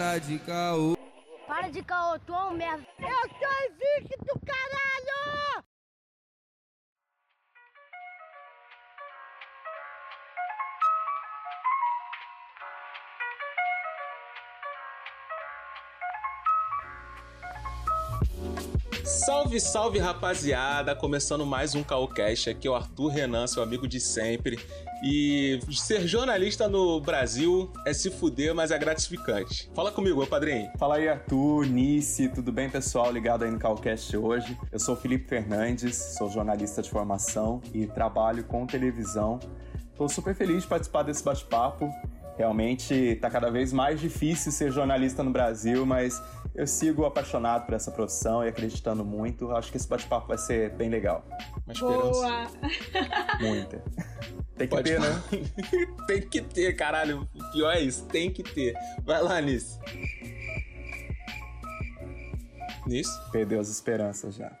Para de caô. Para de caô, tu é um merda. Eu sou invicto, caralho! Salve, salve rapaziada! Começando mais um Caocast. Aqui é o Arthur Renan, seu amigo de sempre. E ser jornalista no Brasil é se fuder, mas é gratificante. Fala comigo, meu padrinho. Fala aí, Arthur, Nice, tudo bem, pessoal? Ligado aí no Calcast hoje. Eu sou Felipe Fernandes, sou jornalista de formação e trabalho com televisão. Estou super feliz de participar desse bate-papo. Realmente tá cada vez mais difícil ser jornalista no Brasil, mas eu sigo apaixonado por essa profissão e acreditando muito. Acho que esse bate-papo vai ser bem legal. Uma esperança. Boa! Muita. Tem que Pode ter, falar. né? tem que ter, caralho. O pior é isso, tem que ter. Vai lá, Nisso. Nisso? Perdeu as esperanças já.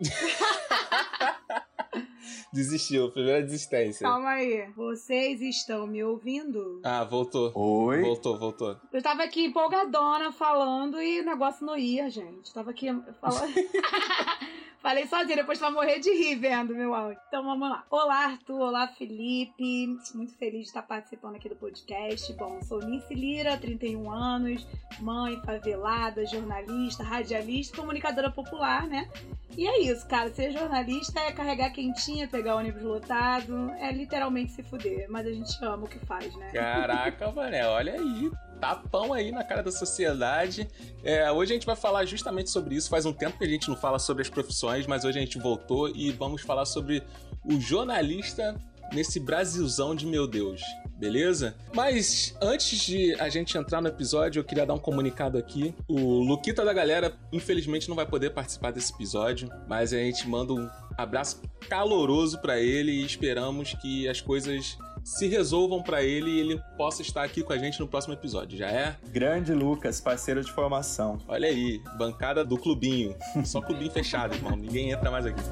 Desistiu, primeira desistência. Calma aí. Vocês estão me ouvindo? Ah, voltou. Oi? Voltou, voltou. Eu tava aqui empolgadona falando e o negócio não ia, gente. Tava aqui falando. Falei sozinha, depois vai morrer de rir vendo meu áudio. Então vamos lá. Olá, Arthur. Olá, Felipe. Muito feliz de estar participando aqui do podcast. Bom, sou Nice Lira, 31 anos, mãe favelada, jornalista, radialista, comunicadora popular, né? E é isso, cara. Ser jornalista é carregar quentinha, pegar ônibus lotado, é literalmente se fuder. Mas a gente ama o que faz, né? Caraca, mané, olha aí. Tapão aí na cara da sociedade. É, hoje a gente vai falar justamente sobre isso. Faz um tempo que a gente não fala sobre as profissões, mas hoje a gente voltou e vamos falar sobre o jornalista nesse Brasilzão de meu Deus. Beleza? Mas antes de a gente entrar no episódio, eu queria dar um comunicado aqui. O Luquita da galera, infelizmente, não vai poder participar desse episódio, mas a gente manda um abraço caloroso pra ele e esperamos que as coisas se resolvam pra ele e ele possa estar aqui com a gente no próximo episódio. Já é? Grande Lucas, parceiro de formação. Olha aí, bancada do clubinho. Só clubinho fechado, irmão. Ninguém entra mais aqui.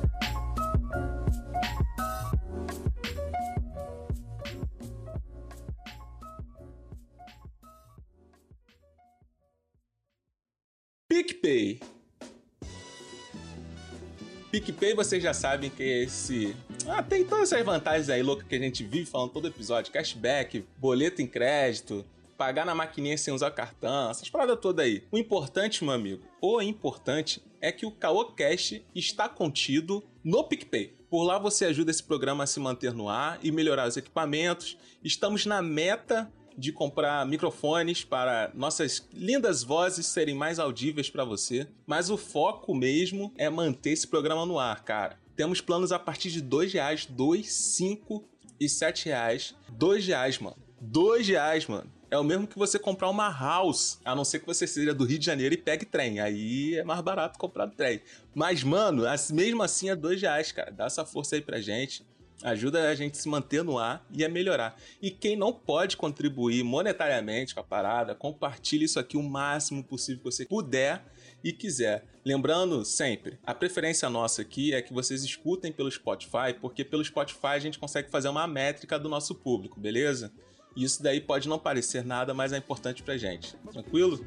PicPay. PicPay, vocês já sabem que é esse. Ah, tem todas essas vantagens aí loucas que a gente vive falando todo episódio: cashback, boleto em crédito, pagar na maquininha sem usar cartão, essas paradas todas aí. O importante, meu amigo, o importante é que o CaoCast está contido no PicPay. Por lá você ajuda esse programa a se manter no ar e melhorar os equipamentos. Estamos na meta de comprar microfones para nossas lindas vozes serem mais audíveis para você, mas o foco mesmo é manter esse programa no ar, cara. Temos planos a partir de dois reais, dois, cinco e sete reais. Dois reais, mano. Dois reais, mano. É o mesmo que você comprar uma house, a não ser que você seja do Rio de Janeiro e pegue trem. Aí é mais barato comprar trem. Mas, mano, mesmo assim é dois reais, cara. Dá essa força aí pra gente. Ajuda a gente a se manter no ar e a melhorar. E quem não pode contribuir monetariamente com a parada, compartilhe isso aqui o máximo possível que você puder e quiser. Lembrando sempre, a preferência nossa aqui é que vocês escutem pelo Spotify, porque pelo Spotify a gente consegue fazer uma métrica do nosso público, beleza? Isso daí pode não parecer nada, mas é importante pra gente. Tranquilo?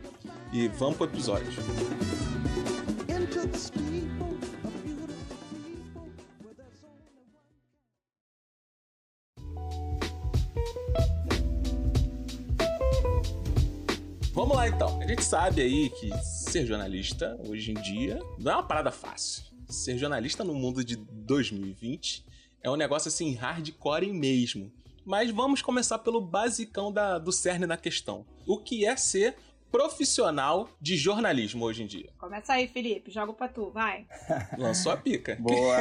E vamos pro episódio. Into Vamos lá então. A gente sabe aí que ser jornalista hoje em dia não é uma parada fácil. Ser jornalista no mundo de 2020 é um negócio assim hardcore mesmo. Mas vamos começar pelo basicão da- do cerne da questão. O que é ser profissional de jornalismo hoje em dia? Começa aí, Felipe. Joga pra tu, vai. Lançou a pica. Boa.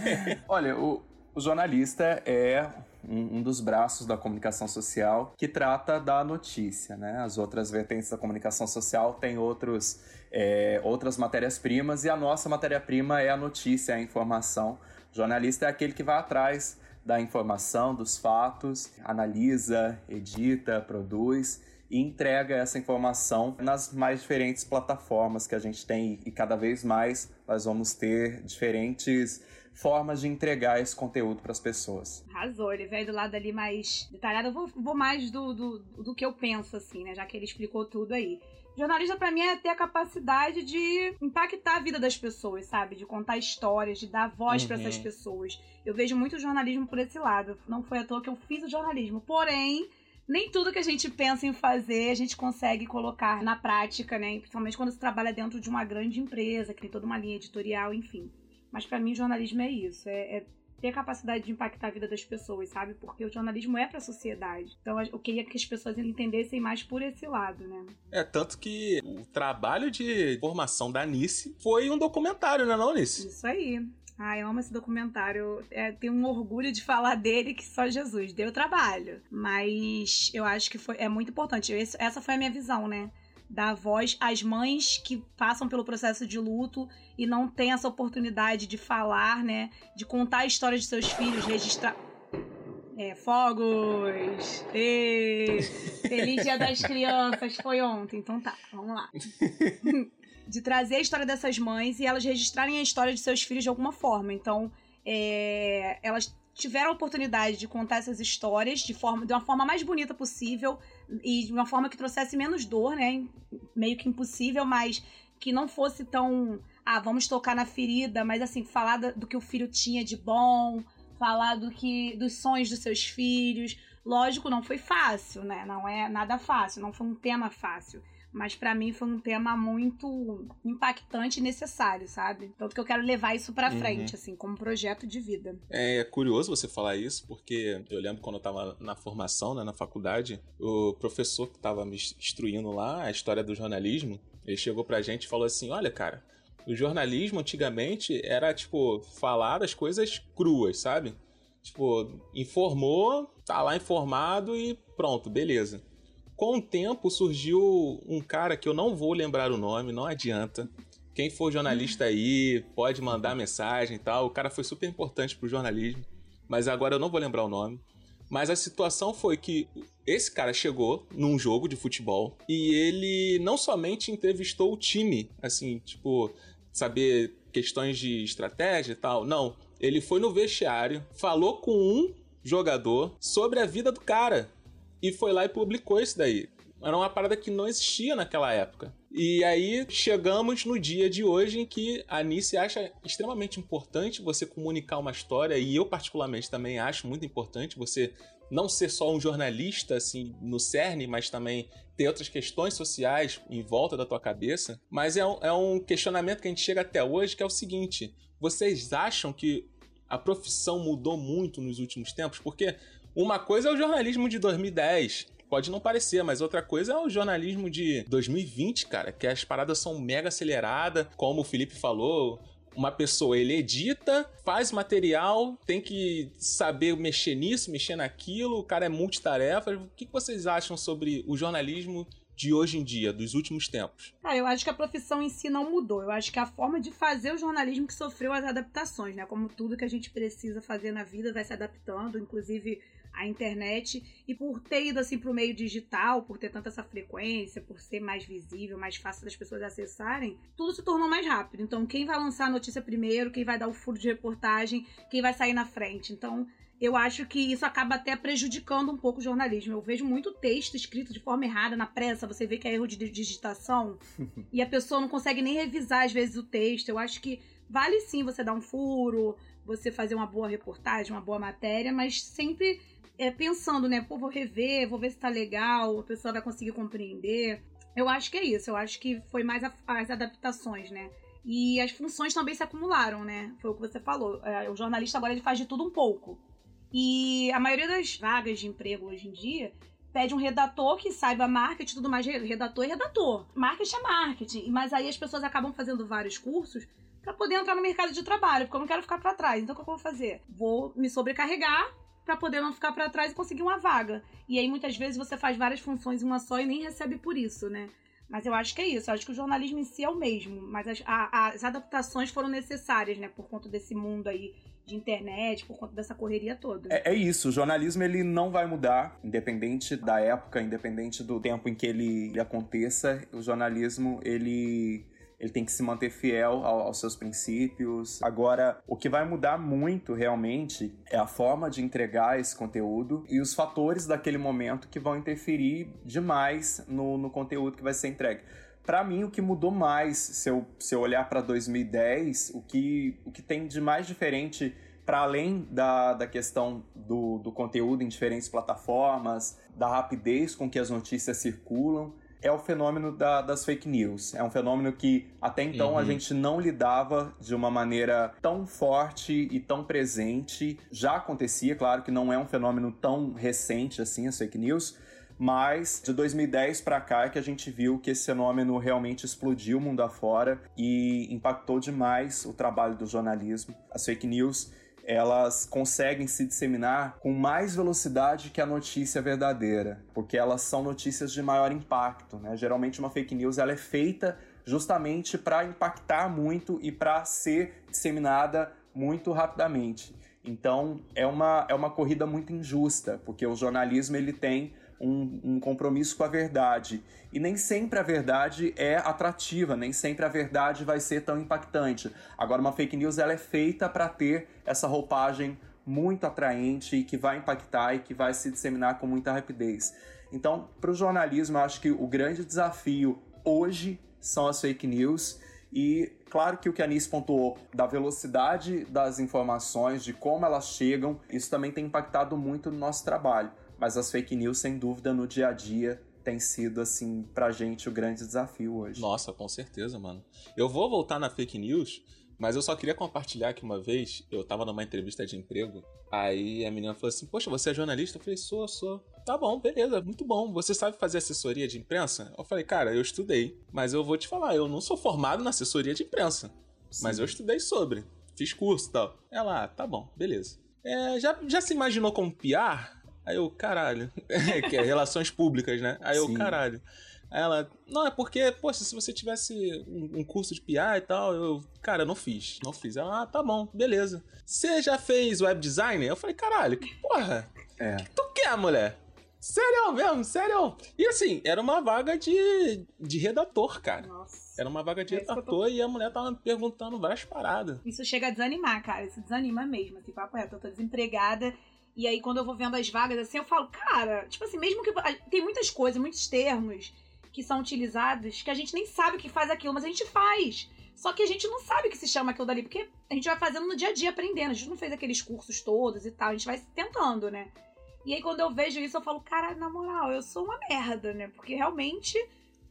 Olha, o, o jornalista é um, um dos braços da comunicação social que trata da notícia, né? As outras vertentes da comunicação social têm outros, é, outras matérias-primas e a nossa matéria-prima é a notícia, é a informação. O jornalista é aquele que vai atrás da informação, dos fatos, analisa, edita, produz e entrega essa informação nas mais diferentes plataformas que a gente tem e cada vez mais nós vamos ter diferentes formas de entregar esse conteúdo para as pessoas. Arrasou, ele veio do lado ali mais detalhado. Eu vou, vou mais do, do, do que eu penso, assim, né? Já que ele explicou tudo aí. Jornalista, para mim, é ter a capacidade de impactar a vida das pessoas, sabe? De contar histórias, de dar voz para essas Uhum. pessoas. Eu vejo muito jornalismo por esse lado. Não foi à toa que eu fiz o jornalismo. Porém, nem tudo que a gente pensa em fazer a gente consegue colocar na prática, né? Principalmente quando você trabalha dentro de uma grande empresa, que tem toda uma linha editorial, enfim. Mas para mim, jornalismo é isso. É, é ter a capacidade de impactar a vida das pessoas, sabe? Porque o jornalismo é pra sociedade. Então eu queria que as pessoas entendessem mais por esse lado, né? É, tanto que o trabalho de formação da Nice foi um documentário, né, não, Nice? Isso aí. Ai, eu amo esse documentário. É, tenho um orgulho de falar dele que só Jesus deu trabalho. Mas eu acho que foi, é muito importante. Esse- essa foi a minha visão, né? Dar voz às mães que passam pelo processo de luto e não têm essa oportunidade de falar, né? De contar a história de seus filhos, registrar. É, fogos! Ê, Feliz Dia das Crianças! Foi ontem, então tá, vamos lá de trazer a história dessas mães e elas registrarem a história de seus filhos de alguma forma. Então, é, elas tiveram a oportunidade de contar essas histórias de, forma, de uma forma mais bonita possível e de uma forma que trouxesse menos dor, né? Meio que impossível, mas que não fosse tão. Ah, vamos tocar na ferida, mas assim, falar do que o filho tinha de bom, falar do que dos sonhos dos seus filhos. Lógico, não foi fácil, né? Não é nada fácil, não foi um tema fácil. Mas pra mim foi um tema muito impactante e necessário, sabe? Tanto que eu quero levar isso pra Uhum. frente, assim, como projeto de vida. É curioso você falar isso, porque eu lembro quando eu tava na formação, né, na faculdade, o professor que tava me instruindo lá a história do jornalismo, ele chegou pra gente e falou assim: Olha, cara, o jornalismo antigamente era, tipo, falar as coisas cruas, sabe? Tipo, informou, tá lá informado e pronto, beleza. Com o tempo surgiu um cara que eu não vou lembrar o nome, não adianta. Quem for jornalista aí, pode mandar mensagem e tal. O cara foi super importante pro jornalismo, mas agora eu não vou lembrar o nome. Mas a situação foi que esse cara chegou num jogo de futebol e ele não somente entrevistou o time, assim, tipo, saber questões de estratégia e tal. Não, ele foi no vestiário, falou com um jogador sobre a vida do cara e foi lá e publicou isso daí. Era uma parada que não existia naquela época. E aí chegamos no dia de hoje em que a Nice acha extremamente importante você comunicar uma história, e eu particularmente também acho muito importante você não ser só um jornalista assim no cerne, mas também ter outras questões sociais em volta da tua cabeça. Mas é um, é um questionamento que a gente chega até hoje, que é o seguinte: vocês acham que a profissão mudou muito nos últimos tempos? Porque uma coisa é o jornalismo de 2010. Pode não parecer, mas outra coisa é o jornalismo de 2020, cara, que as paradas são mega aceleradas, como o Felipe falou. Uma pessoa, ele edita, faz material, tem que saber mexer nisso, mexer naquilo, o cara é multitarefa. O que vocês acham sobre o jornalismo de hoje em dia, dos últimos tempos? Ah, eu acho que a profissão em si não mudou. Eu acho que a forma de fazer o jornalismo que sofreu as adaptações, né? Como tudo que a gente precisa fazer na vida vai se adaptando, inclusive a internet. E por ter ido assim pro meio digital, por ter tanta essa frequência, por ser mais visível, mais fácil das pessoas acessarem, tudo se tornou mais rápido. Então, quem vai lançar a notícia primeiro, quem vai dar o furo de reportagem, quem vai sair na frente. Então, eu acho que isso acaba até prejudicando um pouco o jornalismo. Eu vejo muito texto escrito de forma errada na pressa, você vê que é erro de digitação e a pessoa não consegue nem revisar às vezes o texto. Eu acho que vale sim você dar um furo, você fazer uma boa reportagem, uma boa matéria, mas sempre é, pensando, né? Pô, vou rever, vou ver se tá legal, a pessoa vai conseguir compreender. Eu acho que é isso, eu acho que foi mais a- as adaptações, né? E as funções também se acumularam, né? Foi o que você falou. É, o jornalista agora ele faz de tudo um pouco. E a maioria das vagas de emprego hoje em dia pede um redator que saiba marketing e tudo mais. Redator é redator. Marketing é marketing. Mas aí as pessoas acabam fazendo vários cursos para poder entrar no mercado de trabalho, porque eu não quero ficar para trás. Então o que eu vou fazer? Vou me sobrecarregar para poder não ficar para trás e conseguir uma vaga. E aí muitas vezes você faz várias funções em uma só e nem recebe por isso, né? Mas eu acho que é isso. Eu acho que o jornalismo em si é o mesmo. Mas as, a- as adaptações foram necessárias, né? Por conta desse mundo aí de internet, por conta dessa correria toda. É, é isso, o jornalismo ele não vai mudar, independente da época, independente do tempo em que ele aconteça. O jornalismo ele ele tem que se manter fiel ao, aos seus princípios. Agora, o que vai mudar muito realmente é a forma de entregar esse conteúdo e os fatores daquele momento que vão interferir demais no, no conteúdo que vai ser entregue. Para mim, o que mudou mais, se eu, se eu olhar para 2010, o que, o que tem de mais diferente para além da, da questão do, do conteúdo em diferentes plataformas, da rapidez com que as notícias circulam, é o fenômeno da, das fake news. É um fenômeno que até então uhum. a gente não lidava de uma maneira tão forte e tão presente. Já acontecia, claro que não é um fenômeno tão recente assim, as fake news, mas de 2010 para cá é que a gente viu que esse fenômeno realmente explodiu mundo afora e impactou demais o trabalho do jornalismo. As fake news elas conseguem se disseminar com mais velocidade que a notícia verdadeira, porque elas são notícias de maior impacto. Né? Geralmente, uma fake news ela é feita justamente para impactar muito e para ser disseminada muito rapidamente. Então, é uma, é uma corrida muito injusta, porque o jornalismo ele tem um, um, compromisso com a verdade. E nem sempre a verdade é atrativa, nem sempre a verdade vai ser tão impactante. Agora, uma fake news ela é feita para ter essa roupagem muito atraente e que vai impactar e que vai se disseminar com muita rapidez. Então, para o jornalismo, eu acho que o grande desafio hoje são as fake news. E claro que o que a Anice pontuou da velocidade das informações, de como elas chegam, isso também tem impactado muito no nosso trabalho mas as fake news, sem dúvida, no dia a dia tem sido, assim, pra gente o grande desafio hoje. Nossa, com certeza, mano. Eu vou voltar na fake news, mas eu só queria compartilhar que uma vez eu tava numa entrevista de emprego, aí a menina falou assim: Poxa, você é jornalista? Eu falei: Sou, sou. Tá bom, beleza, muito bom. Você sabe fazer assessoria de imprensa? Eu falei: Cara, eu estudei, mas eu vou te falar, eu não sou formado na assessoria de imprensa, Sim. mas eu estudei sobre, fiz curso e tal. Ela, ah, tá bom, beleza. É, já, já se imaginou como PR? Aí eu, caralho. que é relações públicas, né? Aí eu, caralho. Aí ela, não, é porque, poxa, se você tivesse um, um, curso de PR e tal, eu, cara, não fiz, não fiz. Ela, ah, tá bom, beleza. Você já fez web design? Eu falei, caralho, que porra? É. Que tu quer, mulher? Sério mesmo, sério. E assim, era uma vaga de, de redator, cara. Nossa. Era uma vaga de é redator tô... e a mulher tava me perguntando várias paradas. Isso chega a desanimar, cara. Isso desanima mesmo. Assim, papo reto, eu tô desempregada e aí, quando eu vou vendo as vagas assim, eu falo, cara, tipo assim, mesmo que. Tem muitas coisas, muitos termos que são utilizados que a gente nem sabe o que faz aquilo, mas a gente faz. Só que a gente não sabe o que se chama aquilo dali, porque a gente vai fazendo no dia a dia, aprendendo. A gente não fez aqueles cursos todos e tal, a gente vai tentando, né? E aí, quando eu vejo isso, eu falo, cara, na moral, eu sou uma merda, né? Porque realmente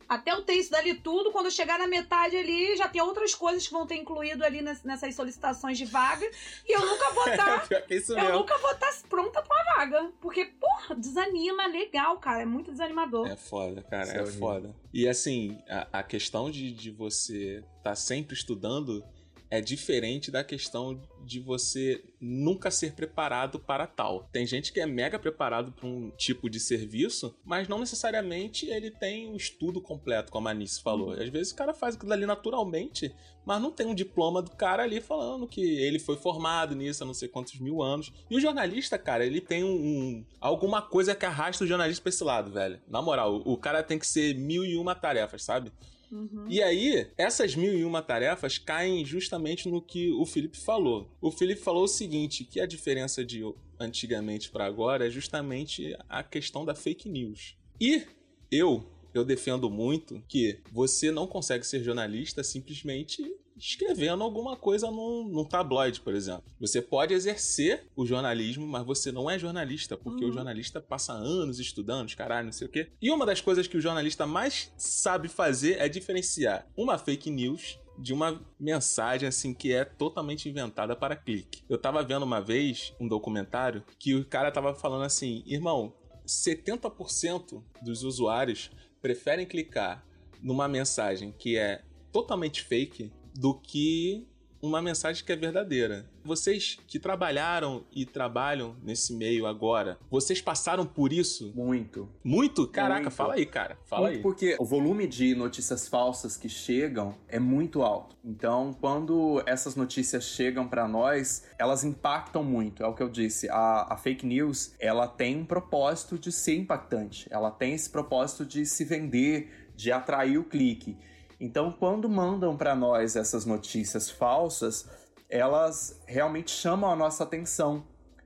até eu ter isso dali tudo, quando eu chegar na metade ali, já tem outras coisas que vão ter incluído ali nessas solicitações de vaga. E eu nunca vou estar. Tá, eu mesmo. nunca vou estar tá pronta pra uma vaga. Porque, porra, desanima, legal, cara. É muito desanimador. É foda, cara, é, é foda. E assim, a, a questão de, de você estar tá sempre estudando é diferente da questão de você nunca ser preparado para tal. Tem gente que é mega preparado para um tipo de serviço, mas não necessariamente ele tem o um estudo completo, como a Anice falou. Às vezes o cara faz aquilo ali naturalmente, mas não tem um diploma do cara ali falando que ele foi formado nisso há não sei quantos mil anos. E o jornalista, cara, ele tem um, um alguma coisa que arrasta o jornalista pra esse lado, velho. Na moral, o, o cara tem que ser mil e uma tarefas, sabe? Uhum. E aí, essas mil e uma tarefas caem justamente no que o Felipe falou. O Felipe falou o seguinte: que a diferença de antigamente para agora é justamente a questão da fake news. E eu, eu defendo muito que você não consegue ser jornalista simplesmente escrevendo alguma coisa num, num tabloide, por exemplo. Você pode exercer o jornalismo, mas você não é jornalista, porque uhum. o jornalista passa anos estudando, caralho, não sei o quê. E uma das coisas que o jornalista mais sabe fazer é diferenciar uma fake news de uma mensagem assim que é totalmente inventada para clique. Eu tava vendo uma vez um documentário que o cara tava falando assim: "Irmão, 70% dos usuários preferem clicar numa mensagem que é totalmente fake do que uma mensagem que é verdadeira. Vocês que trabalharam e trabalham nesse meio agora, vocês passaram por isso? Muito. Muito? Caraca, muito. fala aí, cara. Fala muito aí. Porque o volume de notícias falsas que chegam é muito alto. Então, quando essas notícias chegam para nós, elas impactam muito. É o que eu disse. A, a fake news, ela tem um propósito de ser impactante. Ela tem esse propósito de se vender, de atrair o clique. Então, quando mandam para nós essas notícias falsas, elas realmente chamam a nossa atenção.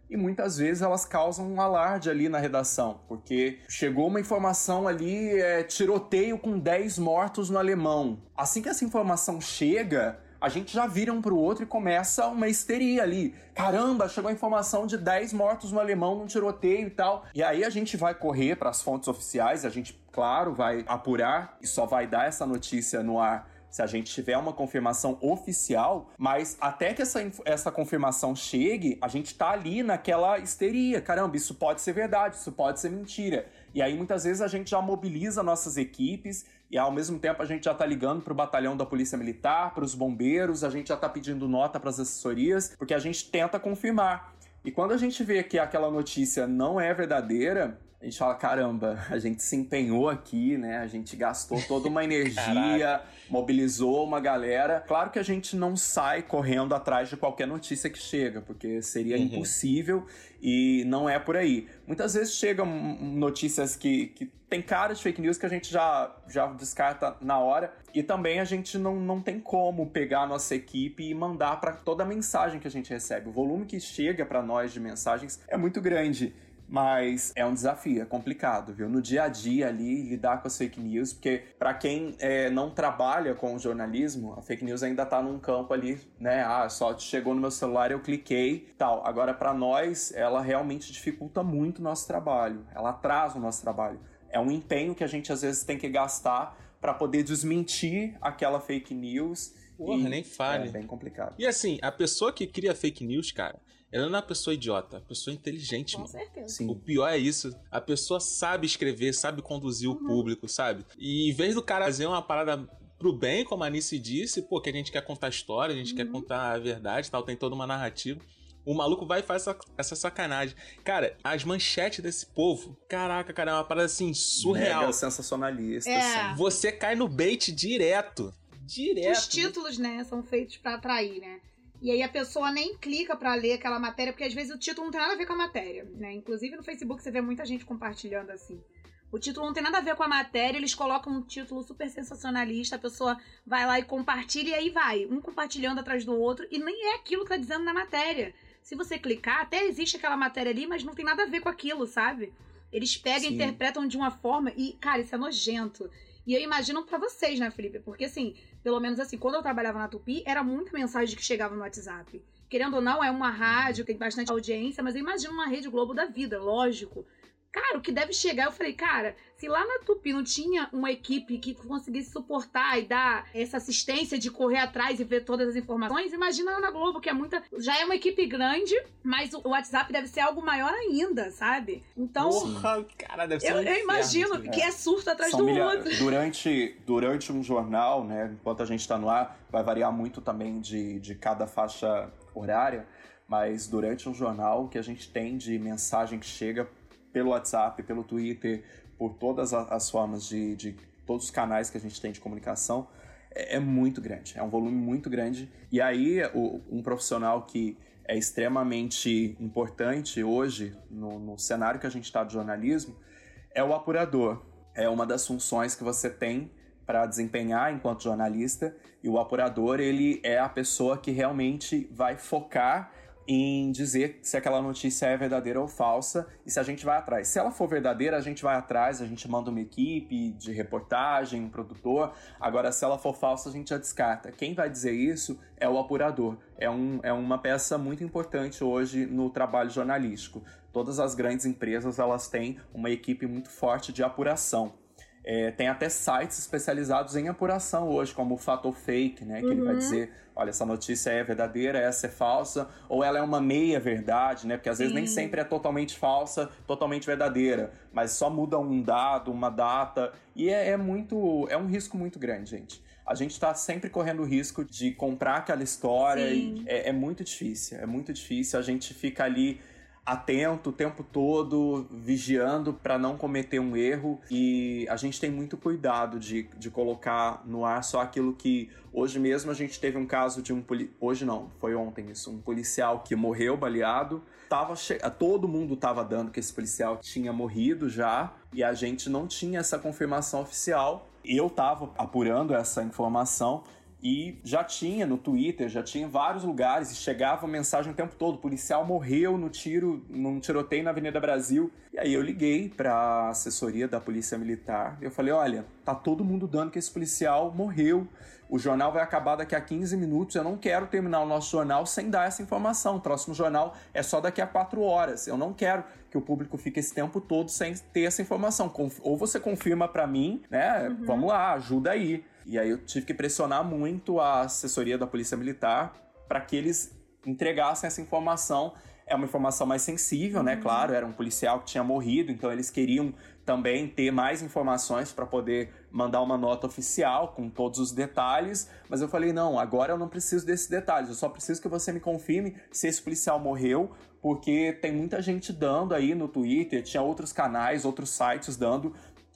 E muitas vezes elas causam um alarde ali na redação, porque chegou uma informação ali, é, tiroteio com 10 mortos no alemão. Assim que essa informação chega, a gente já vira um pro outro e começa uma histeria ali. Caramba, chegou a informação de 10 mortos no alemão num tiroteio e tal. E aí a gente vai correr para as fontes oficiais, a gente, claro, vai apurar e só vai dar essa notícia no ar se a gente tiver uma confirmação oficial, mas até que essa, essa confirmação chegue, a gente tá ali naquela histeria. Caramba, isso pode ser verdade, isso pode ser mentira. E aí muitas vezes a gente já mobiliza nossas equipes e ao mesmo tempo a gente já tá ligando pro batalhão da Polícia Militar, para os bombeiros, a gente já tá pedindo nota para as assessorias, porque a gente tenta confirmar. E quando a gente vê que aquela notícia não é verdadeira, a gente fala, caramba, a gente se empenhou aqui, né? A gente gastou toda uma energia, mobilizou uma galera. Claro que a gente não sai correndo atrás de qualquer notícia que chega, porque seria Uhum. impossível e não é por aí. Muitas vezes chegam notícias que, que tem cara de fake news que a gente já, já descarta na hora. E também a gente não, não tem como pegar a nossa equipe e mandar para toda a mensagem que a gente recebe. O volume que chega para nós de mensagens é muito grande. Mas é um desafio, é complicado, viu? No dia a dia ali, lidar com as fake news, porque para quem é, não trabalha com o jornalismo, a fake news ainda tá num campo ali, né? Ah, só chegou no meu celular, eu cliquei, tal. Agora, para nós, ela realmente dificulta muito o nosso trabalho, ela atrasa o nosso trabalho. É um empenho que a gente às vezes tem que gastar para poder desmentir aquela fake news. Porra, e nem fale. É bem complicado. E assim, a pessoa que cria fake news, cara, ela não é uma pessoa idiota, é uma pessoa inteligente, Com mano. certeza. Sim. O pior é isso. A pessoa sabe escrever, sabe conduzir Uhum. o público, sabe? E em vez do cara fazer uma parada pro bem, como a Anice disse, pô, que a gente quer contar história, a gente Uhum. quer contar a verdade e tal, tem toda uma narrativa. O maluco vai e faz essa, essa sacanagem. Cara, as manchetes desse povo, caraca, cara, é uma parada assim, surreal. Mega sensacionalista, É. assim. Você cai no bait direto. Direto. Os títulos, né, são feitos pra atrair, né? E aí a pessoa nem clica pra ler aquela matéria, porque às vezes o título não tem nada a ver com a matéria, né? Inclusive no Facebook você vê muita gente compartilhando assim. O título não tem nada a ver com a matéria, eles colocam um título super sensacionalista, a pessoa vai lá e compartilha e aí vai, um compartilhando atrás do outro, e nem é aquilo que tá dizendo na matéria. Se você clicar, até existe aquela matéria ali, mas não tem nada a ver com aquilo, sabe? Eles pegam e Sim. interpretam de uma forma e, cara, isso é nojento. E eu imagino pra vocês, né, Felipe? Porque assim, pelo menos assim, quando eu trabalhava na Tupi, era muita mensagem que chegava no WhatsApp. Querendo ou não, é uma rádio tem bastante audiência, mas eu imagino uma rede Globo da vida, lógico. Cara, o que deve chegar, eu falei, cara, se lá na Tupi não tinha uma equipe que conseguisse suportar e dar essa assistência de correr atrás e ver todas as informações, imagina lá na Globo, que é muita. Já é uma equipe grande, mas o WhatsApp deve ser algo maior ainda, sabe? Então, Porra, cara, deve ser eu, um eu imagino que é surto atrás São do milha- outro. Durante, durante um jornal, né, enquanto a gente está no ar, vai variar muito também de, de cada faixa horária, mas durante um jornal, o que a gente tem de mensagem que chega pelo WhatsApp, pelo Twitter, por todas as formas de, de todos os canais que a gente tem de comunicação, é, é muito grande, é um volume muito grande. E aí, o- um profissional que é extremamente importante hoje no, no cenário que a gente está de jornalismo é o apurador. É uma das funções que você tem para desempenhar enquanto jornalista e o apurador ele é a pessoa que realmente vai focar em dizer se aquela notícia é verdadeira ou falsa e se a gente vai atrás. Se ela for verdadeira, a gente vai atrás, a gente manda uma equipe de reportagem, um produtor. Agora, se ela for falsa, a gente já descarta. Quem vai dizer isso é o apurador. É, um, é uma peça muito importante hoje no trabalho jornalístico. Todas as grandes empresas elas têm uma equipe muito forte de apuração. É, tem até sites especializados em apuração hoje, como o Fator Fake, né? Que ele vai Uhum. dizer, olha, essa notícia é verdadeira, essa é falsa, ou ela é uma meia verdade, né? Porque às vezes nem Sim. sempre é totalmente falsa, totalmente verdadeira, mas só muda um dado, uma data, e é, é muito, é um risco muito grande, gente. A gente tá sempre correndo o risco de comprar aquela história Sim. e é, é muito difícil, é muito difícil. A gente fica ali atento o tempo todo, vigiando para não cometer um erro. E a gente tem muito cuidado de, de colocar no ar só aquilo que. Hoje mesmo a gente teve um caso de um. Poli... Hoje não, foi ontem isso. Um policial que morreu baleado. Tava che... Todo mundo tava dando que esse policial tinha morrido já. E a gente não tinha essa confirmação oficial. Eu tava apurando essa informação e já tinha no Twitter, já tinha em vários lugares, e chegava mensagem o tempo todo: o policial morreu no tiro, num tiroteio na Avenida Brasil. E aí eu liguei pra assessoria da Polícia Militar. Eu falei: olha, tá todo mundo dando que esse policial morreu. O jornal vai acabar daqui a 15 minutos. Eu não quero terminar o nosso jornal sem dar essa informação. O próximo jornal é só daqui a 4 horas. Eu não quero que o público fique esse tempo todo sem ter essa informação. Ou você confirma para mim, né? Uhum. Vamos lá, ajuda aí. E aí eu tive que pressionar muito a assessoria da Polícia Militar para que eles entregassem essa informação. É uma informação mais sensível, né? Uhum. Claro, era um policial que tinha morrido, então eles queriam também ter mais informações para poder mandar uma nota oficial com todos os detalhes, mas eu falei: não, agora eu não preciso desses detalhes, eu só preciso que você me confirme se esse policial morreu, porque tem muita gente dando aí no Twitter, tinha outros canais, outros sites dando,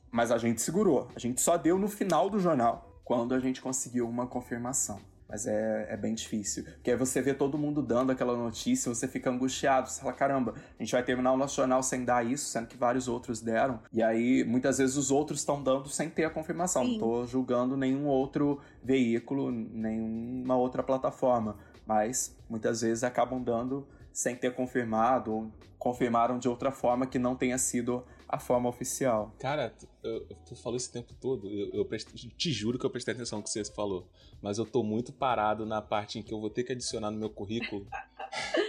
mas a gente segurou, a gente só deu no final do jornal quando a gente conseguiu uma confirmação. Mas é, é bem difícil. Porque aí você vê todo mundo dando aquela notícia, você fica angustiado, você fala, caramba, a gente vai terminar o nosso jornal sem dar isso, sendo que vários outros deram. E aí, muitas vezes, os outros estão dando sem ter a confirmação. Sim. Não tô julgando nenhum outro veículo, nenhuma outra plataforma. Mas muitas vezes acabam dando sem ter confirmado, ou confirmaram de outra forma que não tenha sido a forma oficial. Cara, tu, eu, tu falou esse tempo todo, eu, eu prestei, te juro que eu prestei atenção no que você falou, mas eu tô muito parado na parte em que eu vou ter que adicionar no meu currículo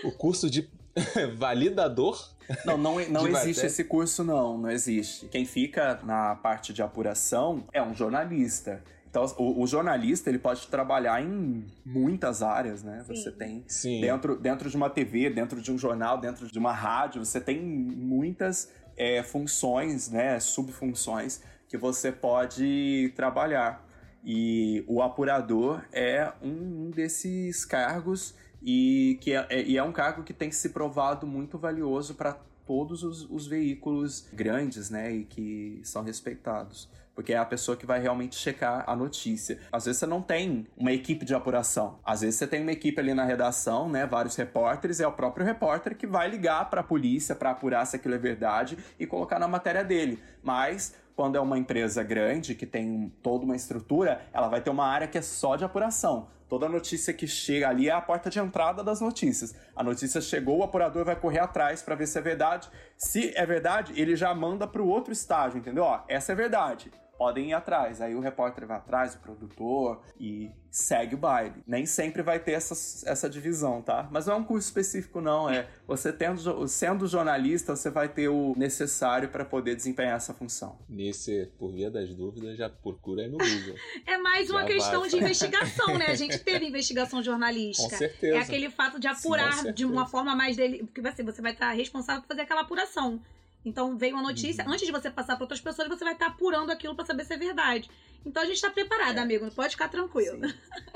o curso de validador. Não, não, não existe esse curso, não, não existe. Quem fica na parte de apuração é um jornalista. Então, o, o, jornalista ele pode trabalhar em muitas áreas, né? Sim. Você tem Sim. dentro dentro de uma TV, dentro de um jornal, dentro de uma rádio, você tem muitas é, funções, né, subfunções que você pode trabalhar. E o apurador é um desses cargos e que é, é, e é um cargo que tem se provado muito valioso para todos os, os, veículos grandes, né, e que são respeitados. Porque é a pessoa que vai realmente checar a notícia. Às vezes você não tem uma equipe de apuração. Às vezes você tem uma equipe ali na redação, né? Vários repórteres, é o próprio repórter que vai ligar para a polícia para apurar se aquilo é verdade e colocar na matéria dele. Mas quando é uma empresa grande, que tem toda uma estrutura, ela vai ter uma área que é só de apuração. Toda notícia que chega ali é a porta de entrada das notícias. A notícia chegou, o apurador vai correr atrás para ver se é verdade. Se é verdade, ele já manda para o outro estágio, entendeu? Ó, essa é verdade podem ir atrás. Aí o repórter vai atrás, o produtor, e segue o baile. Nem sempre vai ter essa, essa divisão, tá? Mas não é um curso específico, não. É você tendo, sendo jornalista, você vai ter o necessário para poder desempenhar essa função. Nesse, por via das dúvidas, já procura aí no Google. é mais uma já questão vai. de investigação, né? A gente teve investigação jornalística. Com certeza. É aquele fato de apurar Sim, de uma forma mais dele. Porque você, você vai estar responsável por fazer aquela apuração. Então veio uma notícia, uhum. antes de você passar para outras pessoas, você vai estar tá apurando aquilo para saber se é verdade. Então a gente está preparado, é. amigo, pode ficar tranquilo.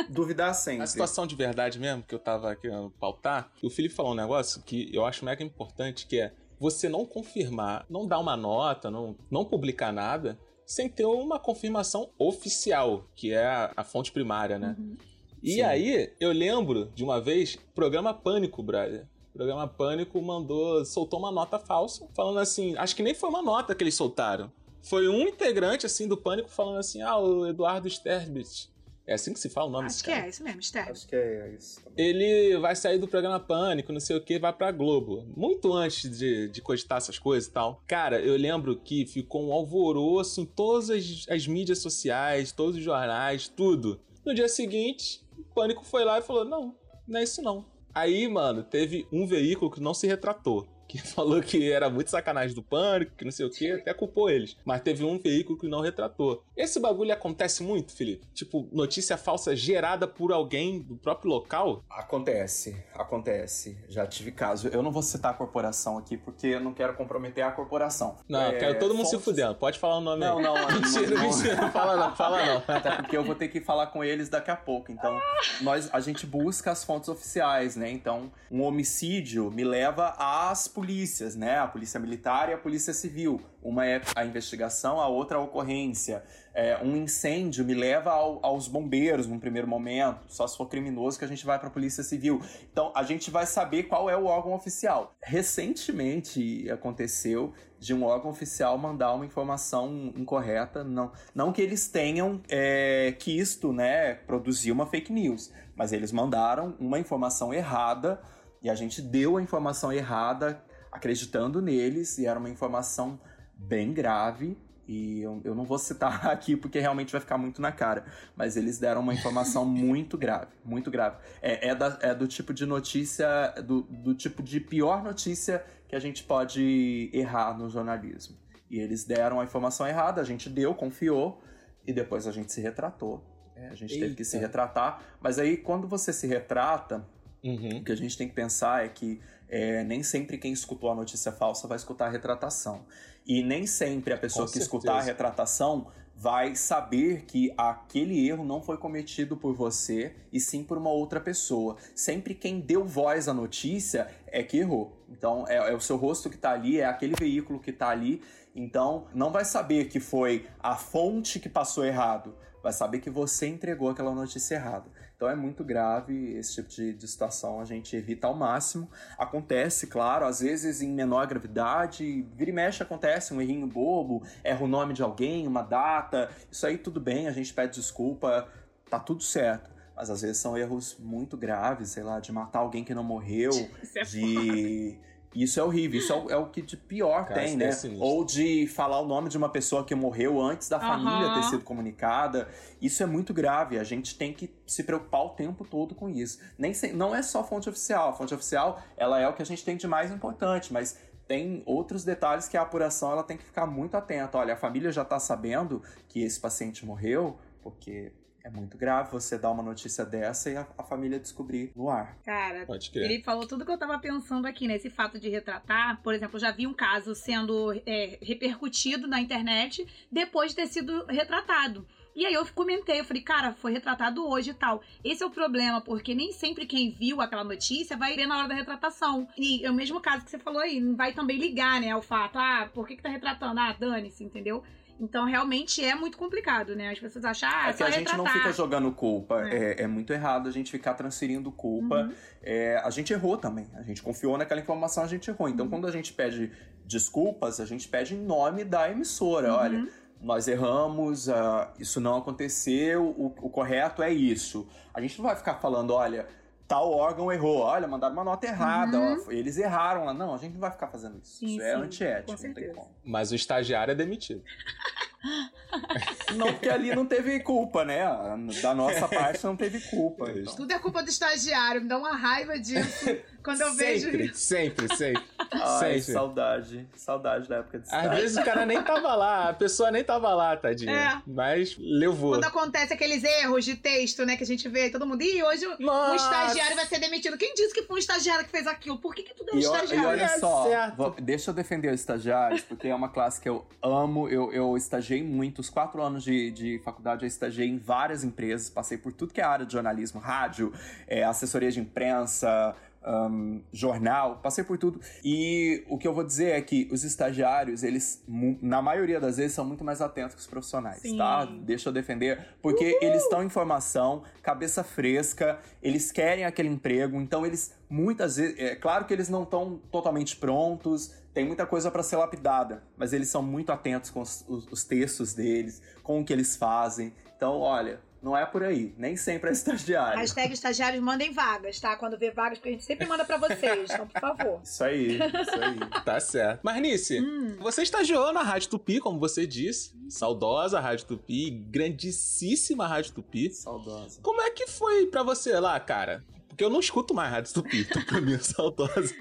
Duvidar sempre. A situação de verdade mesmo que eu tava querendo pautar, o Felipe falou um negócio que eu acho mega importante, que é você não confirmar, não dar uma nota, não, não publicar nada, sem ter uma confirmação oficial, que é a, a fonte primária, né? Uhum. E Sim. aí, eu lembro de uma vez, programa Pânico, brother. O programa Pânico mandou, soltou uma nota falsa, falando assim, acho que nem foi uma nota que eles soltaram. Foi um integrante, assim, do Pânico falando assim, ah, o Eduardo Sterbit. É assim que se fala o nome Acho que é, isso mesmo, Sterbit. Acho que é isso. Ele vai sair do programa Pânico, não sei o que, vai pra Globo. Muito antes de, de cogitar essas coisas e tal. Cara, eu lembro que ficou um alvoroço em todas as, as mídias sociais, todos os jornais, tudo. No dia seguinte, o Pânico foi lá e falou, não, não é isso não. Aí, mano, teve um veículo que não se retratou que falou que era muito sacanagem do pânico, que não sei o que, até culpou eles. Mas teve um veículo que não retratou. Esse bagulho acontece muito, Felipe? Tipo, notícia falsa gerada por alguém do próprio local? Acontece, acontece. Já tive caso. Eu não vou citar a corporação aqui porque eu não quero comprometer a corporação. Não, é, quero todo mundo fontes... se fudendo. Pode falar o nome não, aí. Não, não. mentira, não, mentira. Não fala não, fala não. Até porque eu vou ter que falar com eles daqui a pouco. Então, nós, a gente busca as fontes oficiais, né? Então, um homicídio me leva às polícias, né? A polícia militar e a polícia civil. Uma é a investigação, a outra a ocorrência. É, um incêndio me leva ao- aos bombeiros num primeiro momento, só se for criminoso que a gente vai para a polícia civil. Então a gente vai saber qual é o órgão oficial. Recentemente aconteceu de um órgão oficial mandar uma informação incorreta, não, não que eles tenham é, quisto, né, produzir uma fake news, mas eles mandaram uma informação errada e a gente deu a informação errada acreditando neles e era uma informação bem grave e eu, eu não vou citar aqui porque realmente vai ficar muito na cara, mas eles deram uma informação muito grave, muito grave. É, é, da- é do tipo de notícia, do, do tipo de pior notícia que a gente pode errar no jornalismo. E eles deram a informação errada, a gente deu, confiou e depois a gente se retratou. É, a gente teve que se Eita. retratar, mas aí quando você se retrata, Uhum. o que a gente tem que pensar é que é, nem sempre quem escutou a notícia falsa vai escutar a retratação. E nem sempre a pessoa Com que escutar a certeza. retratação vai saber que aquele erro não foi cometido por você e sim por uma outra pessoa. Sempre quem deu voz à notícia é que errou. Então é, é o seu rosto que tá ali, é aquele veículo que tá ali. Então não vai saber que foi a fonte que passou errado. Vai saber que você entregou aquela notícia errada. Então é muito grave esse tipo de, de situação, a gente evita ao máximo. Acontece, claro, às vezes em menor gravidade, vira e mexe acontece um errinho bobo, erra o nome de alguém, uma data, isso aí tudo bem, a gente pede desculpa, tá tudo certo. Mas às vezes são erros muito graves, sei lá, de matar alguém que não morreu, é de. Isso é horrível, isso é o, é o que de pior Cara, tem, né? é. Ou de falar o nome de uma pessoa que morreu antes da família Aham. ter sido comunicada. Isso é muito grave, a gente tem que se preocupar o tempo todo com isso. Nem se- não é só fonte oficial, a fonte oficial ela é o que a gente tem de mais importante, mas tem outros detalhes que a apuração ela tem que ficar muito atenta. Olha, a família já está sabendo que esse paciente morreu, porque é muito grave você dar uma notícia dessa e a, a família descobrir no ar. Cara. Ele falou tudo que eu tava pensando aqui, né? Esse fato de retratar. Por exemplo, eu já vi um caso sendo é, repercutido na internet depois de ter sido retratado. E aí eu comentei, eu falei, cara, foi retratado hoje e tal. Esse é o problema, porque nem sempre quem viu aquela notícia vai ver na hora da retratação. E é o mesmo caso que você falou aí, não vai também ligar, né, ao fato, ah, por que, que tá retratando? Ah, dane-se, entendeu? Então realmente é muito complicado, né? As pessoas acham, ah, é é que a gente não fica jogando culpa. É. É. é muito errado a gente ficar transferindo culpa. Uhum. É, a gente errou também. A gente confiou naquela informação, a gente errou. Então, Uhum. quando a gente pede desculpas, a gente pede em nome da emissora. Uhum. Olha, nós erramos, ah, isso não aconteceu, o, o correto é isso. A gente não vai ficar falando, olha, tal órgão errou, olha, mandaram uma nota errada, Uhum. ó, eles erraram lá. Não, a gente não vai ficar fazendo isso. Sim, isso é sim, antiético, com não tem como. Mas o estagiário é demitido. Não, porque ali não teve culpa, né? Da nossa parte não teve culpa. então. Tudo é culpa do estagiário, me dá uma raiva disso quando eu vejo sempre, sempre, sempre. Ai, sempre. saudade. Saudade da época de Às estágio. vezes o cara nem tava lá, a pessoa nem tava lá, tadinha. É. Mas levou. Quando acontece aqueles erros de texto, né, que a gente vê todo mundo, ih, hoje o Nossa! estagiário vai ser demitido. Quem disse que foi um estagiário que fez aquilo? Por que, que tu deu um E, o- e estagiário? olha É só, vou- deixa eu defender os estagiários, porque é uma classe que eu amo. Eu, eu estagiei muito, os quatro anos de, de faculdade eu estagiei em várias empresas, passei por tudo que é área de jornalismo, rádio, é, assessoria de imprensa, ahn, jornal, passei por tudo. E o que eu vou dizer é que os estagiários, eles, na maioria das vezes, são muito mais atentos que os profissionais, Sim. tá? Deixa eu defender, porque eles estão em formação, cabeça fresca, eles querem aquele emprego, então eles muitas vezes, é claro que eles não estão totalmente prontos, tem muita coisa para ser lapidada, mas eles são muito atentos com os, os- os textos deles, com o que eles fazem. Então, olha, não é por aí, nem sempre é estagiário. Hashtag estagiários mandem vagas, tá? Quando vê vagas, porque a gente sempre manda pra vocês, então por favor. Isso aí, isso aí. Tá certo. Mas, Nice, Hum. você estagiou na Rádio Tupi, como você disse. Saudosa Rádio Tupi, grandíssima Rádio Tupi. Saudosa. Como é que foi pra você lá, cara? Porque eu não escuto mais Rádio Tupi, então pra mim é saudosa.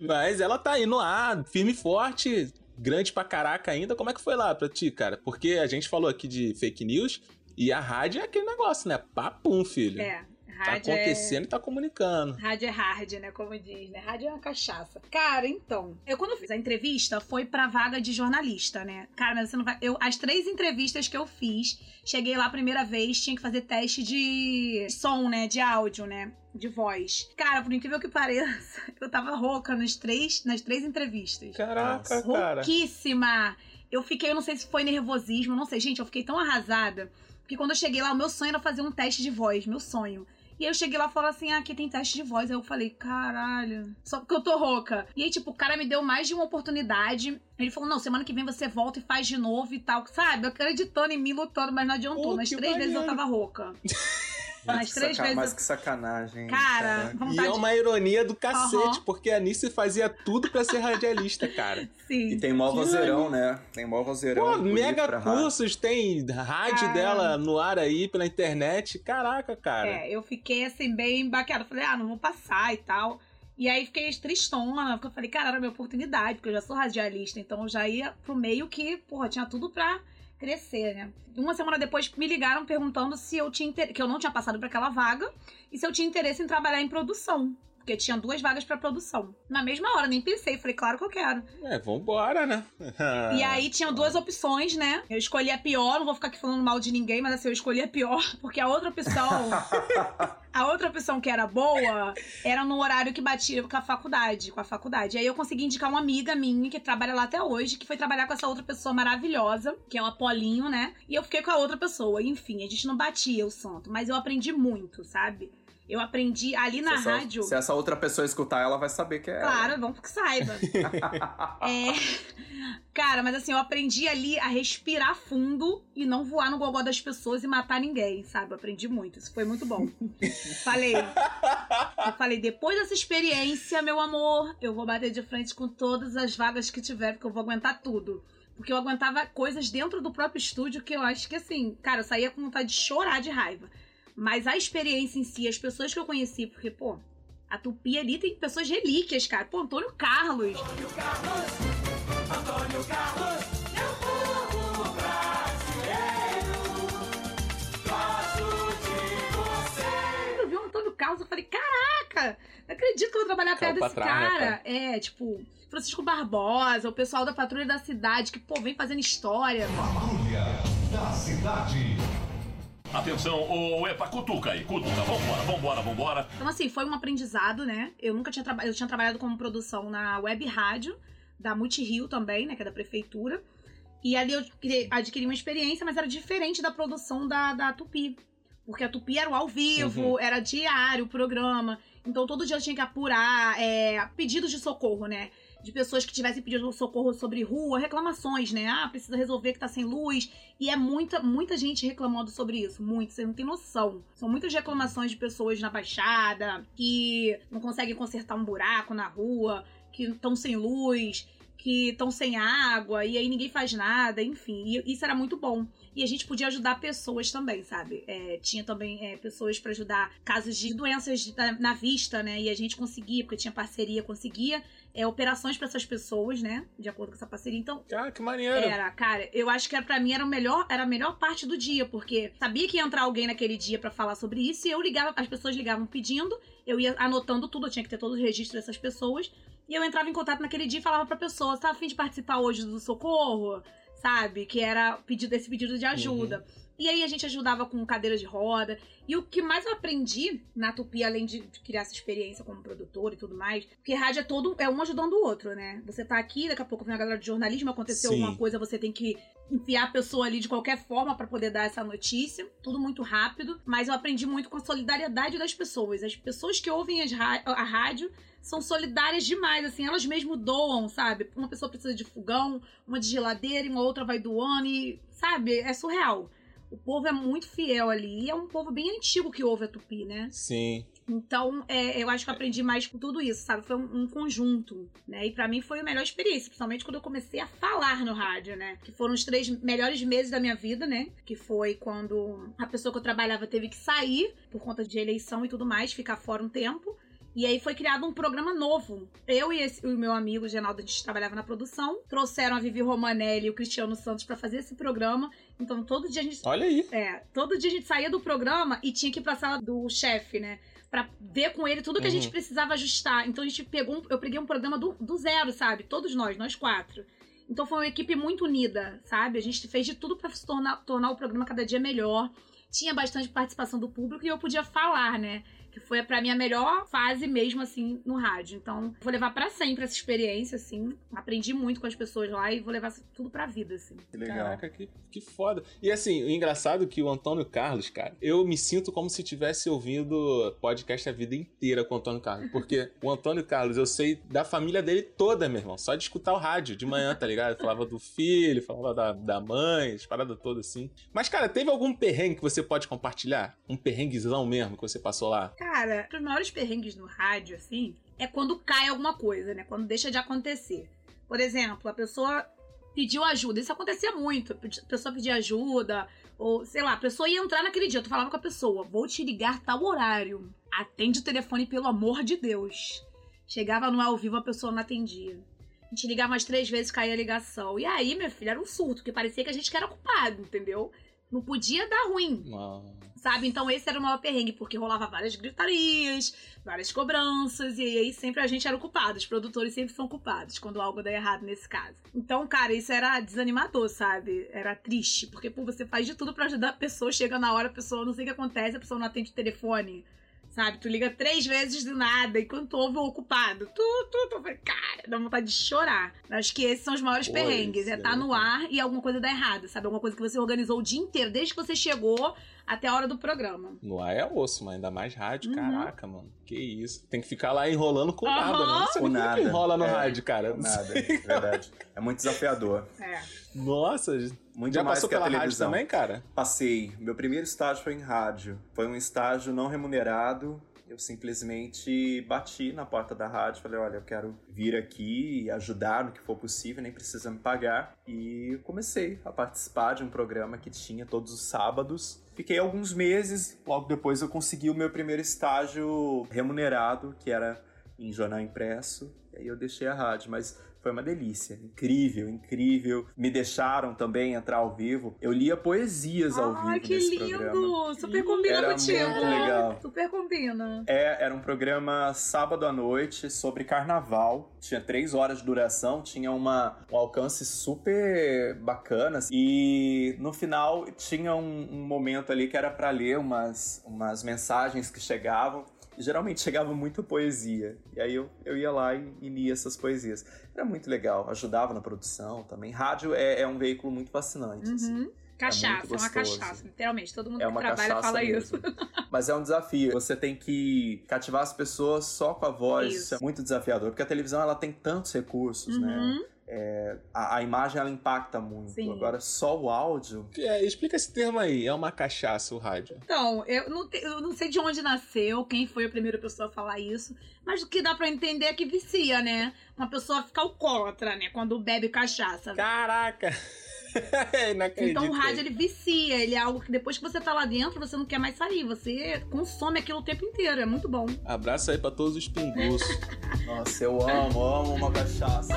Mas ela tá aí no ar, firme e forte, grande pra caraca ainda. Como é que foi lá pra ti, cara? Porque a gente falou aqui de fake news e a rádio é aquele negócio, né? Papum, filho. É, Tá Rádio é- acontecendo e tá comunicando. Rádio é hard, né? Como diz, né? Rádio é uma cachaça. Cara, então, eu quando fiz a entrevista foi pra vaga de jornalista, né? Cara, mas você não vai. Eu, as três entrevistas que eu fiz, cheguei lá a primeira vez, tinha que fazer teste de som, né? De áudio, né? De voz. Cara, por incrível que pareça, eu tava rouca nas três, nas três entrevistas. Caraca, cara. Rouquíssima. Eu fiquei, eu não sei se foi nervosismo, não sei. Gente, eu fiquei tão arrasada. Porque quando eu cheguei lá, o meu sonho era fazer um teste de voz, meu sonho. E aí eu cheguei lá e falei assim: ah, aqui tem teste de voz. Aí eu falei, caralho, só porque eu tô rouca. E aí, tipo, o cara me deu mais de uma oportunidade. Ele falou: não, semana que vem você volta e faz de novo e tal. Sabe? Eu acreditando em mim, lutando, mas não adiantou. Nas três vezes eu tava rouca. Nas Que três saca- vezes. Mas que sacanagem. Cara, caraca. E é uma ironia do cacete, Aham. porque a Nice fazia tudo pra ser radialista, cara. Sim. E tem mó vozeirão, né? Tem mó vozeirão. Pô, mega pra rádio. cursos, tem rádio Cara. dela no ar aí, pela internet. Caraca, cara. É, eu fiquei assim, bem baqueada. Falei, ah, não vou passar e tal. E aí fiquei tristona, porque eu falei, cara, era minha oportunidade, porque eu já sou radialista, então eu já ia pro meio que, porra, tinha tudo pra crescer, né? Uma semana depois me ligaram perguntando se eu tinha inter... que eu não tinha passado pra aquela vaga e se eu tinha interesse em trabalhar em produção. Porque tinha duas vagas pra produção. Na mesma hora, nem pensei. Falei, claro que eu quero. É, vambora, né? E aí tinham duas opções, né? Eu escolhi a pior, não vou ficar aqui falando mal de ninguém, mas assim, eu escolhi a pior, porque a outra opção. a outra opção que era boa era no horário que batia com a faculdade, com a faculdade. E aí eu consegui indicar uma amiga minha que trabalha lá até hoje, que foi trabalhar com essa outra pessoa maravilhosa, que é o Apolinho, né? E eu fiquei com a outra pessoa. Enfim, a gente não batia o santo, mas eu aprendi muito, sabe? Eu aprendi ali na se essa, rádio. Se essa outra pessoa escutar, ela vai saber que é ela. Claro, vamos que saiba. É. Cara, mas assim, eu aprendi ali a respirar fundo e não voar no gogó das pessoas e matar ninguém, sabe? Eu aprendi muito. Isso foi muito bom. falei. Eu falei, depois dessa experiência, meu amor, eu vou bater de frente com todas as vagas que tiver, porque eu vou aguentar tudo. Porque eu aguentava coisas dentro do próprio estúdio que eu acho que assim, cara, eu saía com vontade de chorar de raiva. Mas a experiência em si, as pessoas que eu conheci, porque, pô, a Tupi ali tem pessoas relíquias, cara. Pô, Antônio Carlos. Eu vi o Antônio Carlos, eu falei, caraca, não acredito que eu vou trabalhar perto desse trás, né, cara. É, tipo, Francisco Barbosa, o pessoal da Patrulha da Cidade, que, pô, vem fazendo história. Patrulha da cidade. Atenção, ô Epa, cutuca aí, cutuca. Vambora, vambora, vambora. Então, assim, foi um aprendizado, né? Eu nunca tinha trabalhado. Eu tinha trabalhado como produção na web rádio, da Multirio também, né? Que é da prefeitura. E ali eu adquiri- uma experiência, mas era diferente da produção da, da Tupi. Porque a Tupi era o ao vivo, era diário o programa. Então todo dia eu tinha que apurar é, pedidos de socorro, né? De pessoas que tivessem pedido socorro sobre rua, reclamações, né? Ah, precisa resolver que tá sem luz. E é muita, muita gente reclamando sobre isso. Muito, você não tem noção. São muitas reclamações de pessoas na Baixada que não conseguem consertar um buraco na rua, que estão sem luz, que estão sem água, e aí ninguém faz nada, enfim. E isso era muito bom. E a gente podia ajudar pessoas também, sabe? É, tinha também é, pessoas para ajudar casos de doenças na, na vista, né? E a gente conseguia, porque tinha parceria, conseguia é, operações para essas pessoas, né? De acordo com essa parceria. Então, Ah, que maneiro. era, cara, eu acho que era, pra mim era o melhor, era a melhor parte do dia, porque sabia que ia entrar alguém naquele dia pra falar sobre isso e eu ligava, as pessoas ligavam pedindo, eu ia anotando tudo, eu tinha que ter todo o registro dessas pessoas, e eu entrava em contato naquele dia e falava pra pessoa, tá a fim de participar hoje do socorro? Sabe? Que era pedido esse pedido de ajuda. E aí a gente ajudava com cadeira de roda. E o que mais eu aprendi na Tupi, além de criar essa experiência como produtora e tudo mais, porque rádio é todo é um ajudando o outro, né? Você tá aqui, daqui a pouco vem a galera de jornalismo, aconteceu Sim. alguma coisa, você tem que enfiar a pessoa ali de qualquer forma pra poder dar essa notícia. Tudo muito rápido, mas eu aprendi muito com a solidariedade das pessoas. As pessoas que ouvem a rádio são solidárias demais, assim, elas mesmo doam, sabe? Uma pessoa precisa de fogão, uma de geladeira e uma outra vai doando e, sabe? É surreal. O povo é muito fiel ali. E é um povo bem antigo que ouve a Tupi, né? Sim. Então, é, eu acho que eu aprendi mais com tudo isso, sabe? Foi um, um conjunto, né? E pra mim foi a melhor experiência, principalmente quando eu comecei a falar no rádio, né? Que foram os três melhores meses da minha vida, né? Que foi quando a pessoa que eu trabalhava teve que sair por conta de eleição e tudo mais, ficar fora um tempo. E aí foi criado um programa novo. Eu e esse- o meu amigo Genaldo, a gente trabalhava na produção. Trouxeram a Vivi Romanelli e o Cristiano Santos pra fazer esse programa. Então todo dia a gente Olha aí. é, todo dia a gente saía do programa e tinha que ir pra sala do chefe, né? Pra ver com ele tudo que a Uhum. gente precisava ajustar. Então a gente pegou, um- eu peguei um programa do, do zero, sabe? Todos nós, nós quatro. Então foi uma equipe muito unida, sabe? A gente fez de tudo pra se tornar, tornar o programa cada dia melhor. Tinha bastante participação do público e eu podia falar, né? Que foi pra mim a melhor fase mesmo, assim, no rádio. Então, vou levar pra sempre essa experiência, assim. Aprendi muito com as pessoas lá e vou levar tudo pra vida, assim. Que legal. Caraca, que, que foda. E assim, o engraçado é que o Antônio Carlos, cara, eu me sinto como se tivesse ouvindo podcast a vida inteira com o Antônio Carlos. Porque o Antônio Carlos, eu sei da família dele toda, meu irmão. Só de escutar o rádio de manhã, tá ligado? Falava do filho, falava da, da mãe, as paradas todas assim. Mas, cara, teve algum perrengue que você pode compartilhar? Um perrenguezão mesmo que você passou lá? Cara, os maiores perrengues no rádio, assim, é quando cai alguma coisa, né? Quando deixa de acontecer. Por exemplo, a pessoa pediu ajuda. Isso acontecia muito. A pessoa pedia ajuda, ou sei lá, a pessoa ia entrar naquele dia. Tu falava com a pessoa: vou te ligar tal horário. Atende o telefone, pelo amor de Deus. Chegava no ao vivo, a pessoa não atendia. A gente ligava umas três vezes, caía a ligação. E aí, meu filho, era um surto, porque parecia que a gente que era culpado, entendeu? Não podia dar ruim. Não. Sabe? Então esse era o maior perrengue, porque rolava várias gritarias, várias cobranças, e aí sempre a gente era o culpado. Os produtores sempre são culpados quando algo dá errado nesse caso. Então, cara, isso era desanimador, sabe? Era triste, porque pô, você faz de tudo pra ajudar a pessoa, chega na hora, a pessoa não sei o que acontece, a pessoa não atende o telefone. Sabe? Tu liga três vezes do nada e quando tu ouve o ocupado, tu, tu, tu, tu cara, dá vontade de chorar. Acho que esses são os maiores Pô, perrengues. É é estar no ar e alguma coisa dá errado, sabe? Alguma coisa que você organizou o dia inteiro, desde que você chegou até a hora do programa. No ar é osso, mas ainda mais rádio. Uhum. Caraca, mano. Que isso. Tem que ficar lá enrolando com Aham. nada, né? Não sei Com nada. que enrola no É, rádio, cara. Com nada, é verdade. É muito desafiador. É. Nossa, Muito já mais passou que a pela rádio televisão. também, cara? Passei. Meu primeiro estágio foi em rádio. Foi um estágio não remunerado. Eu simplesmente bati na porta da rádio, falei, olha, eu quero vir aqui e ajudar no que for possível, nem precisa me pagar. E comecei a participar de um programa que tinha todos os sábados. Fiquei alguns meses, logo depois eu consegui o meu primeiro estágio remunerado, que era em jornal impresso. E aí eu deixei a rádio, mas foi uma delícia, incrível, incrível. Me deixaram também entrar ao vivo. Eu lia poesias ao vivo Ai, que nesse lindo! programa. Super combina Era contigo. muito legal. Super combina. É, era um programa sábado à noite sobre carnaval. Tinha três horas de duração, tinha uma, um alcance super bacana. E no final tinha um, um momento ali que era para ler umas, umas mensagens que chegavam. Geralmente chegava muita poesia. E aí eu, eu ia lá e, e lia essas poesias. Era muito legal, ajudava na produção também. Rádio é, é um veículo muito fascinante. assim. Uhum. Cachaça, é, uma cachaça, literalmente. Todo mundo É que trabalha fala mesmo. isso. Mas é um desafio. Você tem que cativar as pessoas só com a voz. Isso. Isso é muito desafiador. Porque a televisão ela tem tantos recursos, né? Uhum. A, a imagem ela impacta muito. Sim. Agora, só o áudio. É, explica esse termo aí. É uma cachaça o rádio. Então, eu não, te- eu não sei de onde nasceu, quem foi a primeira pessoa a falar isso, mas o que dá pra entender é que vicia, né? Uma pessoa fica alcoólatra, né? Quando bebe cachaça. Caraca! é inacreditável. Então o rádio ele vicia, ele é algo que depois que você tá lá dentro, você não quer mais sair, você consome aquilo o tempo inteiro, é muito bom. Abraço aí pra todos os pinguços. Nossa, eu amo, amo uma cachaça.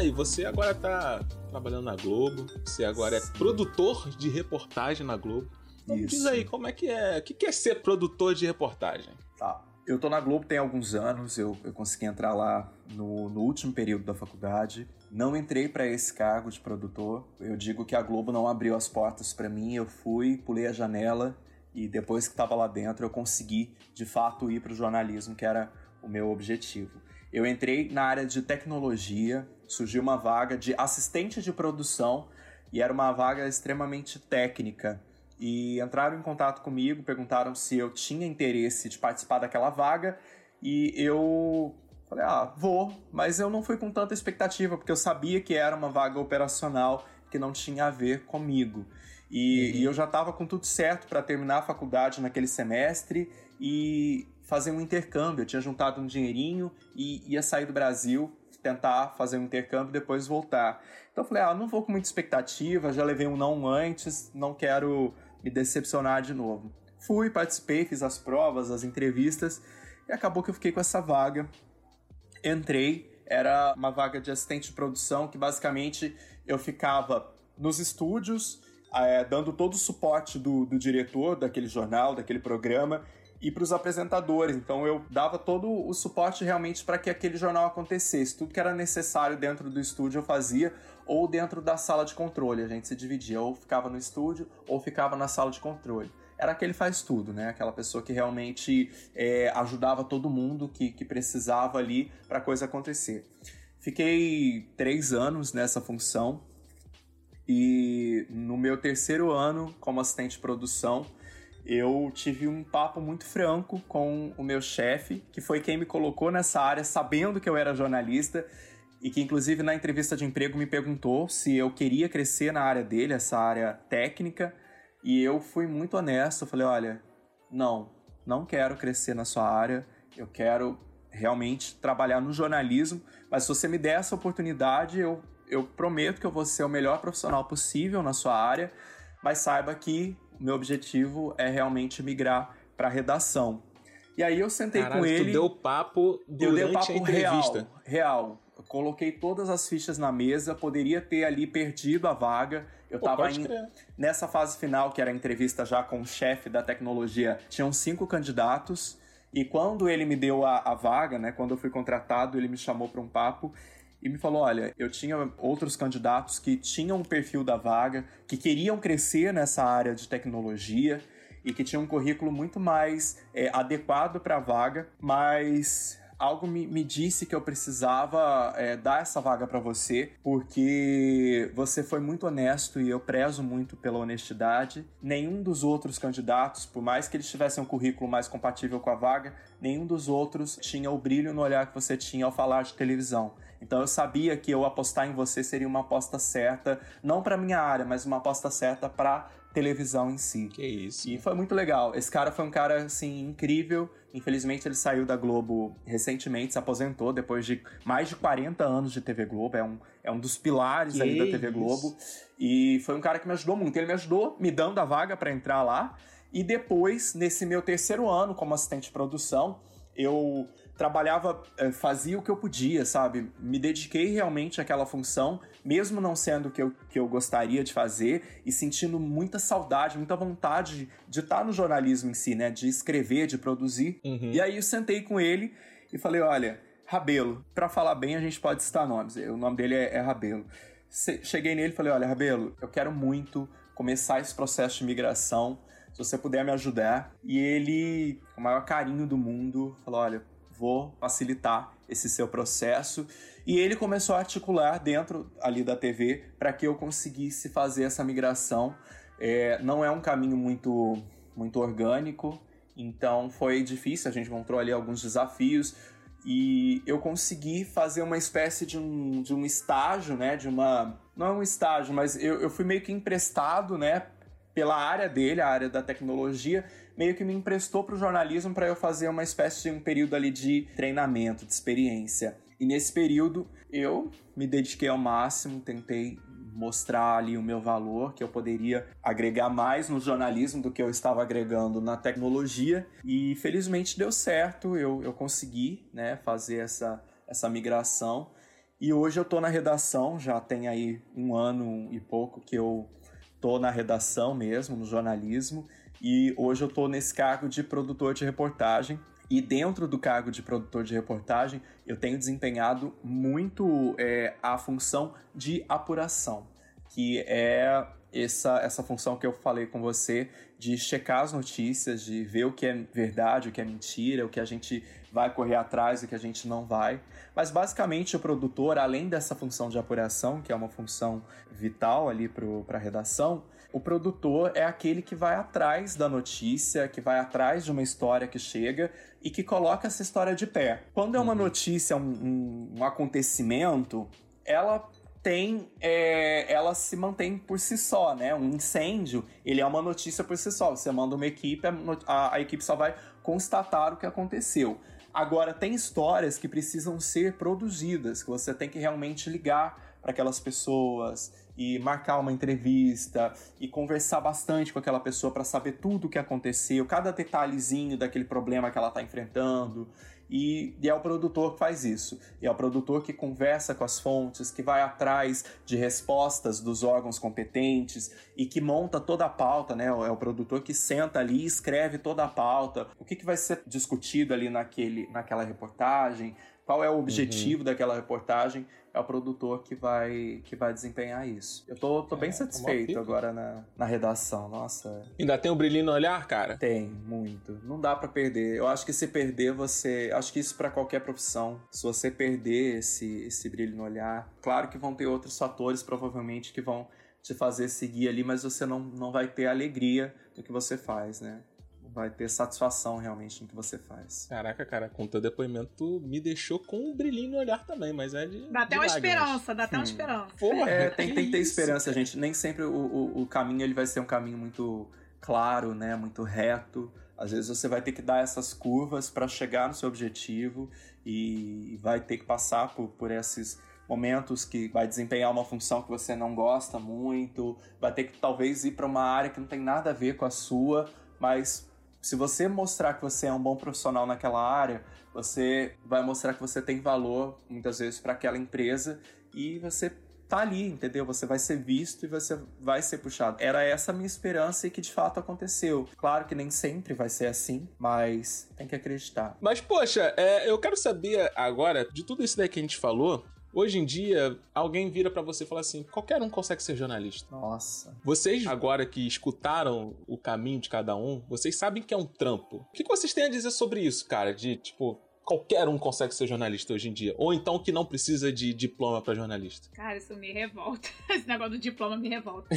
Aí. Você agora tá trabalhando na Globo. Você agora é produtor de reportagem na Globo. Então me diz Isso. aí, como é que é? O que que é ser produtor de reportagem? Tá. Eu tô na Globo tem alguns anos, eu, eu consegui entrar lá no, no último período da faculdade. Não entrei para esse cargo de produtor. Eu digo que a Globo não abriu as portas para mim. Eu fui, pulei a janela e depois que estava lá dentro eu consegui de fato ir para o jornalismo, que era o meu objetivo. Eu entrei na área de tecnologia, surgiu uma vaga de assistente de produção e era uma vaga extremamente técnica. E entraram em contato comigo, perguntaram se eu tinha interesse de participar daquela vaga e eu Falei, ah, vou, mas eu não fui com tanta expectativa, porque eu sabia que era uma vaga operacional que não tinha a ver comigo. E, e eu já estava com tudo certo para terminar a faculdade naquele semestre e fazer um intercâmbio. Eu tinha juntado um dinheirinho e ia sair do Brasil, tentar fazer um intercâmbio e depois voltar. Então eu falei, ah, não vou com muita expectativa, já levei um não antes, não quero me decepcionar de novo. Fui, participei, fiz as provas, as entrevistas e acabou que eu fiquei com essa vaga. Entrei, era uma vaga de assistente de produção que basicamente eu ficava nos estúdios, é, dando todo o suporte do, do diretor daquele jornal, daquele programa, e para os apresentadores. Então eu dava todo o suporte realmente para que aquele jornal acontecesse. Tudo que era necessário dentro do estúdio eu fazia, ou dentro da sala de controle. A gente se dividia, ou ficava no estúdio, ou ficava na sala de controle. Era aquele faz tudo, né? Aquela pessoa que realmente é, ajudava todo mundo que, que precisava ali para a coisa acontecer. Fiquei três anos nessa função e no meu terceiro ano como assistente de produção, eu tive um papo muito franco com o meu chefe, que foi quem me colocou nessa área, sabendo que eu era jornalista, e que inclusive na entrevista de emprego me perguntou se eu queria crescer na área dele, essa área técnica, e eu fui muito honesto, falei, olha, não, não quero crescer na sua área, eu quero realmente trabalhar no jornalismo, mas se você me der essa oportunidade, eu, eu prometo que eu vou ser o melhor profissional possível na sua área, mas saiba que meu objetivo é realmente migrar para redação. E aí eu sentei Caralho, com ele. tu deu papo eu durante dei papo a entrevista. real, real. Eu coloquei todas as fichas na mesa, poderia ter ali perdido a vaga. Eu Pô, tava pode em- nessa fase final, que era a entrevista já com o chefe da tecnologia, tinham cinco candidatos. E quando ele me deu a, a vaga, né, quando eu fui contratado, ele me chamou para um papo e me falou: olha, eu tinha outros candidatos que tinham o perfil da vaga, que queriam crescer nessa área de tecnologia e que tinham um currículo muito mais é, adequado para a vaga, mas algo me, me disse que eu precisava é, dar essa vaga para você, porque você foi muito honesto e eu prezo muito pela honestidade. Nenhum dos outros candidatos, por mais que eles tivessem um currículo mais compatível com a vaga, nenhum dos outros tinha o brilho no olhar que você tinha ao falar de televisão. Então eu sabia que eu apostar em você seria uma aposta certa, não para minha área, mas uma aposta certa para televisão em si. Que isso. E foi muito legal. Esse cara foi um cara, assim, incrível. Infelizmente, ele saiu da Globo recentemente, se aposentou depois de mais de 40 anos de TV Globo. É um, é um dos pilares Que ali da TV isso. Globo. E foi um cara que me ajudou muito. Ele me ajudou me dando a vaga para entrar lá. E depois, nesse meu terceiro ano como assistente de produção, eu trabalhava, eh, fazia o que eu podia, sabe? Me dediquei realmente àquela função, mesmo não sendo o que eu, que eu gostaria de fazer, e sentindo muita saudade, muita vontade de estar no jornalismo em si, né? De escrever, de produzir. Uhum. E aí eu sentei com ele e falei: olha, Rabelo, pra falar bem a gente pode citar nomes. O nome dele é, é Rabelo. Cheguei nele e falei: olha, Rabelo, eu quero muito começar esse processo de migração. Se você puder me ajudar. E ele, com o maior carinho do mundo, falou: olha, vou facilitar esse seu processo. E ele começou a articular dentro ali da TV para que eu conseguisse fazer essa migração. É, não é um caminho muito, muito orgânico, então foi difícil. A gente encontrou ali alguns desafios e eu consegui fazer uma espécie de um, de um estágio, né? De uma. Não é um estágio, mas eu, eu fui meio que emprestado, né? Pela área dele, a área da tecnologia, meio que me emprestou para o jornalismo para eu fazer uma espécie de um período ali de treinamento, de experiência. E nesse período eu me dediquei ao máximo, tentei mostrar ali o meu valor, que eu poderia agregar mais no jornalismo do que eu estava agregando na tecnologia. E felizmente deu certo, eu, eu consegui né, fazer essa, essa migração. E hoje eu tô na redação, já tem aí um ano e pouco que eu tô na redação mesmo, no jornalismo. E hoje eu tô nesse cargo de produtor de reportagem. E dentro do cargo de produtor de reportagem, eu tenho desempenhado muito é, a função de apuração, que é essa, essa função que eu falei com você de checar as notícias, de ver o que é verdade, o que é mentira, o que a gente vai correr atrás e o que a gente não vai. Mas basicamente o produtor, além dessa função de apuração, que é uma função vital ali para a redação, O produtor é aquele que vai atrás da notícia, que vai atrás de uma história que chega e que coloca essa história de pé. Quando é uma notícia, um, um- um acontecimento, ela tem, é, ela se mantém por si só, né? Um incêndio, ele é uma notícia por si só. Você manda uma equipe, a, a- a equipe só vai constatar o que aconteceu. Agora, tem histórias que precisam ser produzidas, que você tem que realmente ligar para aquelas pessoas e marcar uma entrevista e conversar bastante com aquela pessoa para saber tudo o que aconteceu, cada detalhezinho daquele problema que ela está enfrentando. E, e é o produtor que faz isso. E é o produtor que conversa com as fontes, que vai atrás de respostas dos órgãos competentes e que monta toda a pauta, né? É o produtor que senta ali e escreve toda a pauta. O que, que vai ser discutido ali naquele, naquela reportagem, qual é o objetivo daquela reportagem, é o produtor que vai, que vai desempenhar isso. Eu tô, tô bem É, satisfeito agora na, na redação. Nossa, Ainda tem um brilhinho no olhar, cara? tem muito. Não dá pra perder. Eu acho que se perder você, acho que isso pra qualquer profissão. Se você perder esse esse brilho no olhar, claro que vão ter outros fatores provavelmente que vão te fazer seguir ali, mas você não, não vai ter alegria no que você faz, né? Vai ter satisfação realmente no que você faz. Caraca, cara, com teu depoimento tu me deixou com um brilhinho no olhar também, mas é de. Dá até de uma lágrimas. esperança, dá até uma Hum. esperança. Porra, É, tem, tem que ter isso, esperança, gente. Nem sempre o, o, o caminho ele vai ser um caminho muito claro, né? Muito reto. Às vezes você vai ter que dar essas curvas para chegar no seu objetivo e vai ter que passar por, por esses momentos que vai desempenhar uma função que você não gosta muito, vai ter que talvez ir para uma área que não tem nada a ver com a sua, mas se você mostrar que você é um bom profissional naquela área, você vai mostrar que você tem valor muitas vezes para aquela empresa e você tá ali, entendeu? Você vai ser visto e você vai ser puxado. Era essa a minha esperança e que de fato aconteceu. Claro que nem sempre vai ser assim, mas tem que acreditar. Mas, poxa, é, eu quero saber agora, de tudo isso daí que a gente falou, hoje em dia, alguém vira pra você e fala assim: qualquer um consegue ser jornalista. Nossa. Vocês, agora que escutaram o caminho de cada um, vocês sabem que é um trampo. O que que vocês têm a dizer sobre isso, cara? De tipo. Qualquer um consegue ser jornalista hoje em dia. Ou então que não precisa de diploma pra jornalista. Cara, isso me revolta. Esse negócio do diploma me revolta.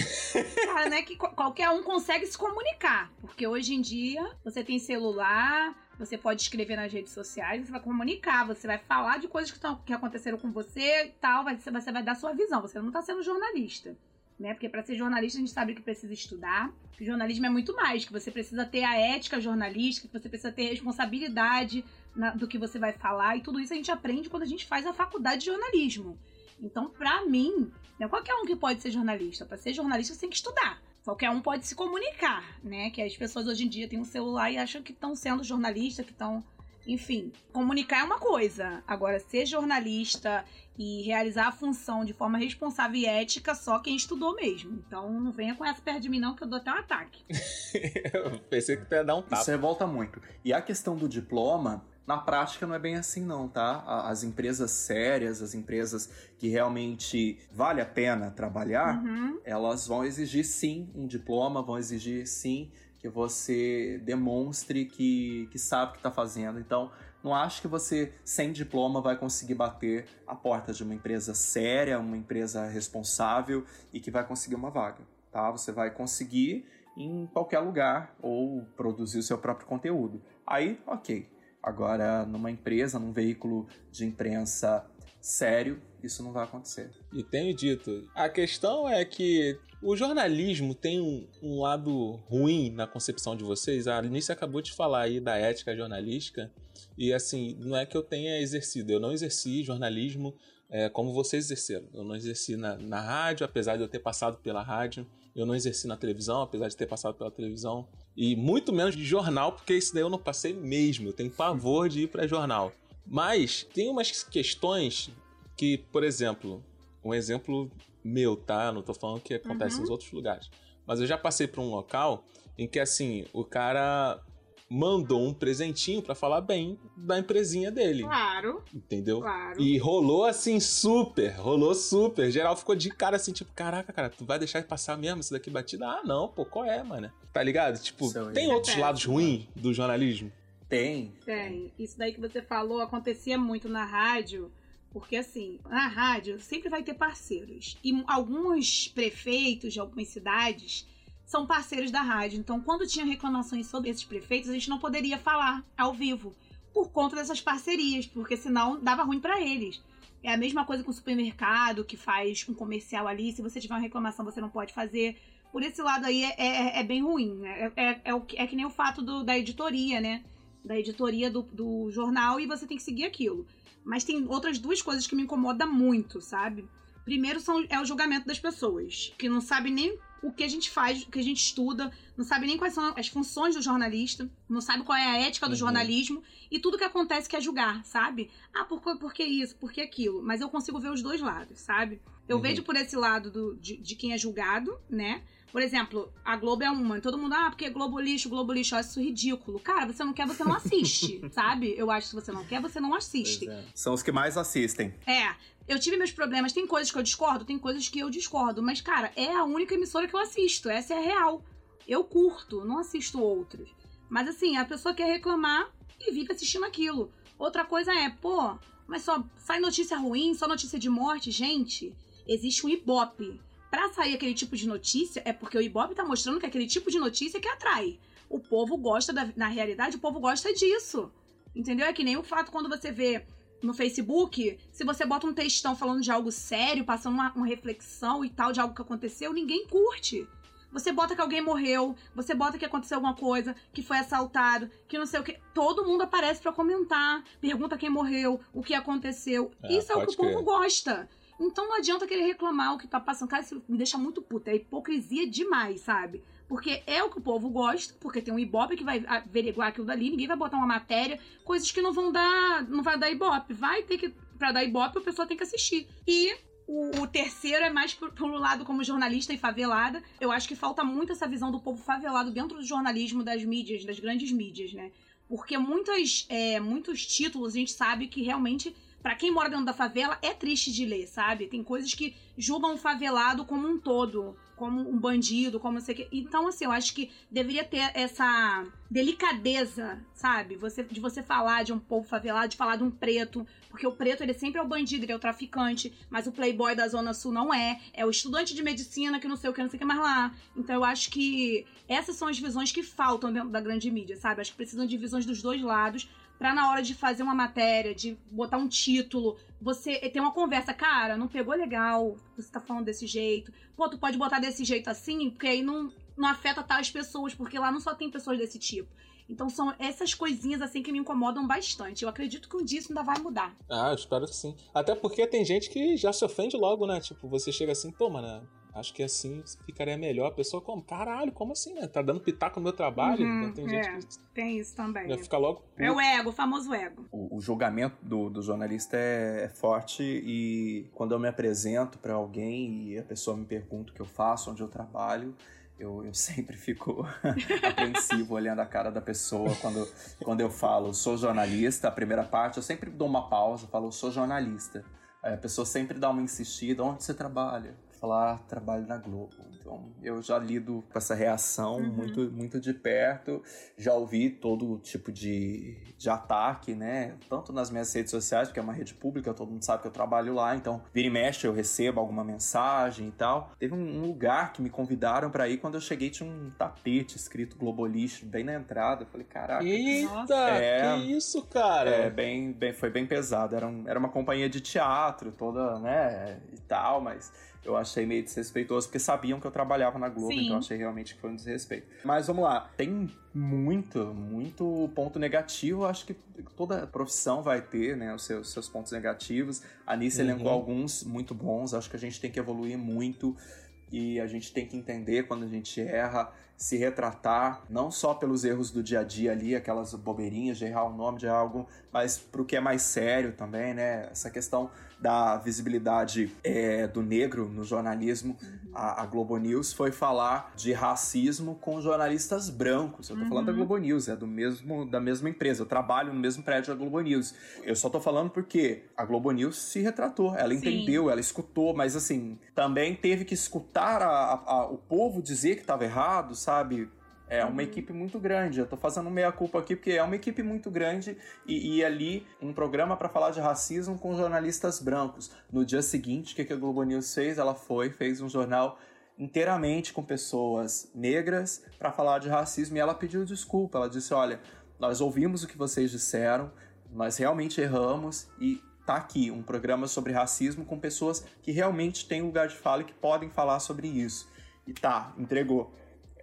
Cara, né? Que qu- qualquer um consegue se comunicar. Porque hoje em dia você tem celular, você pode escrever nas redes sociais, você vai comunicar, você vai falar de coisas que, tão, que aconteceram com você e tal, vai, você vai dar sua visão. Você não tá sendo jornalista. Né? Porque para ser jornalista a gente sabe que precisa estudar. Que jornalismo é muito mais, que você precisa ter a ética jornalística, que você precisa ter responsabilidade na- do que você vai falar, e tudo isso a gente aprende quando a gente faz a faculdade de jornalismo. Então, pra mim, não é qualquer um que pode ser jornalista. Pra ser jornalista, você tem que estudar. Qualquer um pode se comunicar, né? Que as pessoas hoje em dia têm um celular e acham que estão sendo jornalista, que estão. Enfim, comunicar é uma coisa. Agora, ser jornalista e realizar a função de forma responsável e ética, só quem estudou mesmo. Então, não venha com essa perto de mim, não, que eu dou até um ataque. eu pensei que tu ia dar um tapa. Isso revolta muito. E a questão do diploma, na prática não é bem assim não, tá? As empresas sérias, as empresas que realmente vale a pena trabalhar, Uhum. elas vão exigir sim um diploma, vão exigir sim que você demonstre que, que sabe o que está fazendo. Então, não acho que você, sem diploma, vai conseguir bater a porta de uma empresa séria, uma empresa responsável e que vai conseguir uma vaga, tá? Você vai conseguir em qualquer lugar ou produzir o seu próprio conteúdo. Aí, ok. Agora, numa empresa, num veículo de imprensa sério, isso não vai acontecer. E tenho dito. A questão é que o jornalismo tem um, um lado ruim na concepção de vocês. A Alice acabou de falar aí da ética jornalística. E assim, não é que eu tenha exercido. Eu não exerci jornalismo é, como vocês exerceram. Eu não exerci na, na rádio, apesar de eu ter passado pela rádio. Eu não exerci na televisão, apesar de ter passado pela televisão. E muito menos de jornal, porque isso daí eu não passei mesmo. Eu tenho pavor de ir para jornal. Mas tem umas questões que, por exemplo, um exemplo meu, tá? Não tô falando que acontece Uhum. nos outros lugares. Mas eu já passei por um local em que, assim, o cara mandou um presentinho pra falar bem da empresinha dele, Claro, entendeu? claro. E rolou assim super, rolou super. Geral ficou de cara assim, tipo, caraca, cara, tu vai deixar passar mesmo isso daqui batida? Ah, não, pô, qual é, mano? Tá ligado? Tipo, Isso aí. tem outros É lados ruins do jornalismo? Tem. Tem. Isso daí que você falou acontecia muito na rádio, porque assim, na rádio sempre vai ter parceiros. E alguns prefeitos de algumas cidades são parceiros da rádio. Então, quando tinha reclamações sobre esses prefeitos, a gente não poderia falar ao vivo por conta dessas parcerias, porque senão dava ruim para eles. É a mesma coisa com o supermercado que faz um comercial ali. Se você tiver uma reclamação, você não pode fazer. Por esse lado aí é, é, é bem ruim. É, é, é, é que nem o fato do- da editoria, né? Da editoria do, do jornal e você tem que seguir aquilo. Mas tem outras duas coisas que me incomodam muito, sabe? Primeiro são, é o julgamento das pessoas, que não sabe nem o que a gente faz, o que a gente estuda, não sabe nem quais são as funções do jornalista, não sabe qual é a ética do Uhum. jornalismo e tudo que acontece quer julgar, sabe? Ah, por, que- por que isso, por que aquilo? Mas eu consigo ver os dois lados, sabe? Eu Uhum. vejo por esse lado do, de, de quem é julgado, né? Por exemplo, a Globo é uma, e todo mundo, ah, porque Globo lixo, Globo lixo, eu acho isso ridículo. Cara, você não quer, você não assiste, sabe? Eu acho que se você não quer, você não assiste. É. São os que mais assistem. É, eu tive meus problemas. Tem coisas que eu discordo, tem coisas que eu discordo. Mas, cara, é a única emissora que eu assisto. Essa é a real. Eu curto, não assisto outros. Mas, assim, a pessoa quer reclamar e fica assistindo aquilo. Outra coisa é, pô, mas só sai notícia ruim, só notícia de morte. Gente, existe um Ibope. Pra sair aquele tipo de notícia, é porque o Ibope tá mostrando que é aquele tipo de notícia que atrai. O povo gosta, da, na realidade, o povo gosta disso. Entendeu? É que nem o fato quando você vê no Facebook, se você bota um textão falando de algo sério, passando uma, uma reflexão e tal de algo que aconteceu, ninguém curte. Você bota que alguém morreu, você bota que aconteceu alguma coisa, que foi assaltado, que não sei o que. Todo mundo aparece pra comentar, pergunta quem morreu, o que aconteceu. É, Isso é o que o povo crer. gosta. Então não adianta querer reclamar o que tá passando. Cara, isso me deixa muito puta. É hipocrisia demais, sabe? Porque é o que o povo gosta, porque tem um ibope que vai averiguar aquilo dali, ninguém vai botar uma matéria, coisas que não vão dar. não vai dar ibope. Vai ter que. Pra dar ibope, a pessoa tem que assistir. E o, terceiro é mais pro, pro lado como jornalista e favelada. Eu acho que falta muito essa visão do povo favelado dentro do jornalismo das mídias, das grandes mídias, né? Porque muitas, é, muitos títulos a gente sabe que realmente, pra quem mora dentro da favela, é triste de ler, sabe? Tem coisas que julgam o favelado como um todo, como um bandido, como não sei o quê. Então, assim, eu acho que deveria ter essa delicadeza, sabe? Você, de você falar de um povo favelado, de falar de um preto, porque o preto, ele sempre é o bandido, ele é o traficante, mas o playboy da Zona Sul não é. É o estudante de medicina que não sei o que, não sei o que mais lá. Então, eu acho que essas são as visões que faltam dentro da grande mídia, sabe? Acho que precisam de visões dos dois lados pra na hora de fazer uma matéria, de botar um título, você ter uma conversa, cara, não pegou legal, você tá falando desse jeito. Pô, tu pode botar desse jeito assim, porque aí não, não afeta tais pessoas, porque lá não só tem pessoas desse tipo. Então são essas coisinhas assim que me incomodam bastante. Eu acredito que um dia isso ainda vai mudar. Ah, eu espero que sim. Até porque tem gente que já se ofende logo, né? Tipo, você chega assim, pô, mano, acho que assim ficaria melhor. A pessoa como, caralho, como assim, né? Tá dando pitaco no meu trabalho? Uhum, Então tem gente é. que Tem isso também. já fica logo. É o ego, o famoso ego. O, o julgamento do, do jornalista é, é forte e quando eu me apresento para alguém e a pessoa me pergunta o que eu faço, onde eu trabalho, eu, eu sempre fico apreensivo olhando a cara da pessoa quando, quando eu falo sou jornalista. A primeira parte eu sempre dou uma pausa, falo sou jornalista. Aí a pessoa sempre dá uma insistida, onde você trabalha? Falar, trabalho na Globo. Então eu já lido com essa reação Uhum. muito, muito de perto. Já ouvi todo tipo de, de ataque, né? Tanto nas minhas redes sociais, porque é uma rede pública, todo mundo sabe que eu trabalho lá. Então, vira e mexe, eu recebo alguma mensagem e tal. Teve um, lugar que me convidaram pra ir. Quando eu cheguei, tinha um tapete escrito Globolixo bem na entrada. Eu falei, caraca. Eita, É. que isso, cara? É, bem, bem, foi bem pesado. Era, um- era uma companhia de teatro toda, né, e tal, mas eu achei meio desrespeitoso, porque sabiam que eu trabalhava na Globo, Sim. então eu achei realmente que foi um desrespeito. Mas vamos lá, tem muito, muito ponto negativo, acho que toda profissão vai ter, né, os seus, seus pontos negativos. A Nice Uhum. elencou alguns muito bons, acho que a gente tem que evoluir muito e a gente tem que entender quando a gente erra, se retratar, não só pelos erros do dia a dia ali, aquelas bobeirinhas de errar o nome de algo, mas pro que é mais sério também, né? Essa questão da visibilidade é, do negro no jornalismo, a, a Globo News foi falar de racismo com jornalistas brancos. Eu tô falando da Uhum. Globo News, é do mesmo, da mesma empresa. Eu trabalho no mesmo prédio da Globo News. Eu só tô falando porque a Globo News se retratou, ela Sim. entendeu, ela escutou, mas assim, também teve que escutar a- a- a- o povo dizer que estava errado, sabe? É uma Uhum. equipe muito grande. Eu tô fazendo meia-culpa aqui porque é uma equipe muito grande e, e ali um programa para falar de racismo com jornalistas brancos. No dia seguinte, o que, que a Globo News fez? Ela foi, fez um jornal inteiramente com pessoas negras para falar de racismo e ela pediu desculpa. Ela disse: Olha, nós ouvimos o que vocês disseram, nós realmente erramos e tá aqui um programa sobre racismo com pessoas que realmente têm lugar de fala e que podem falar sobre isso. E tá, entregou.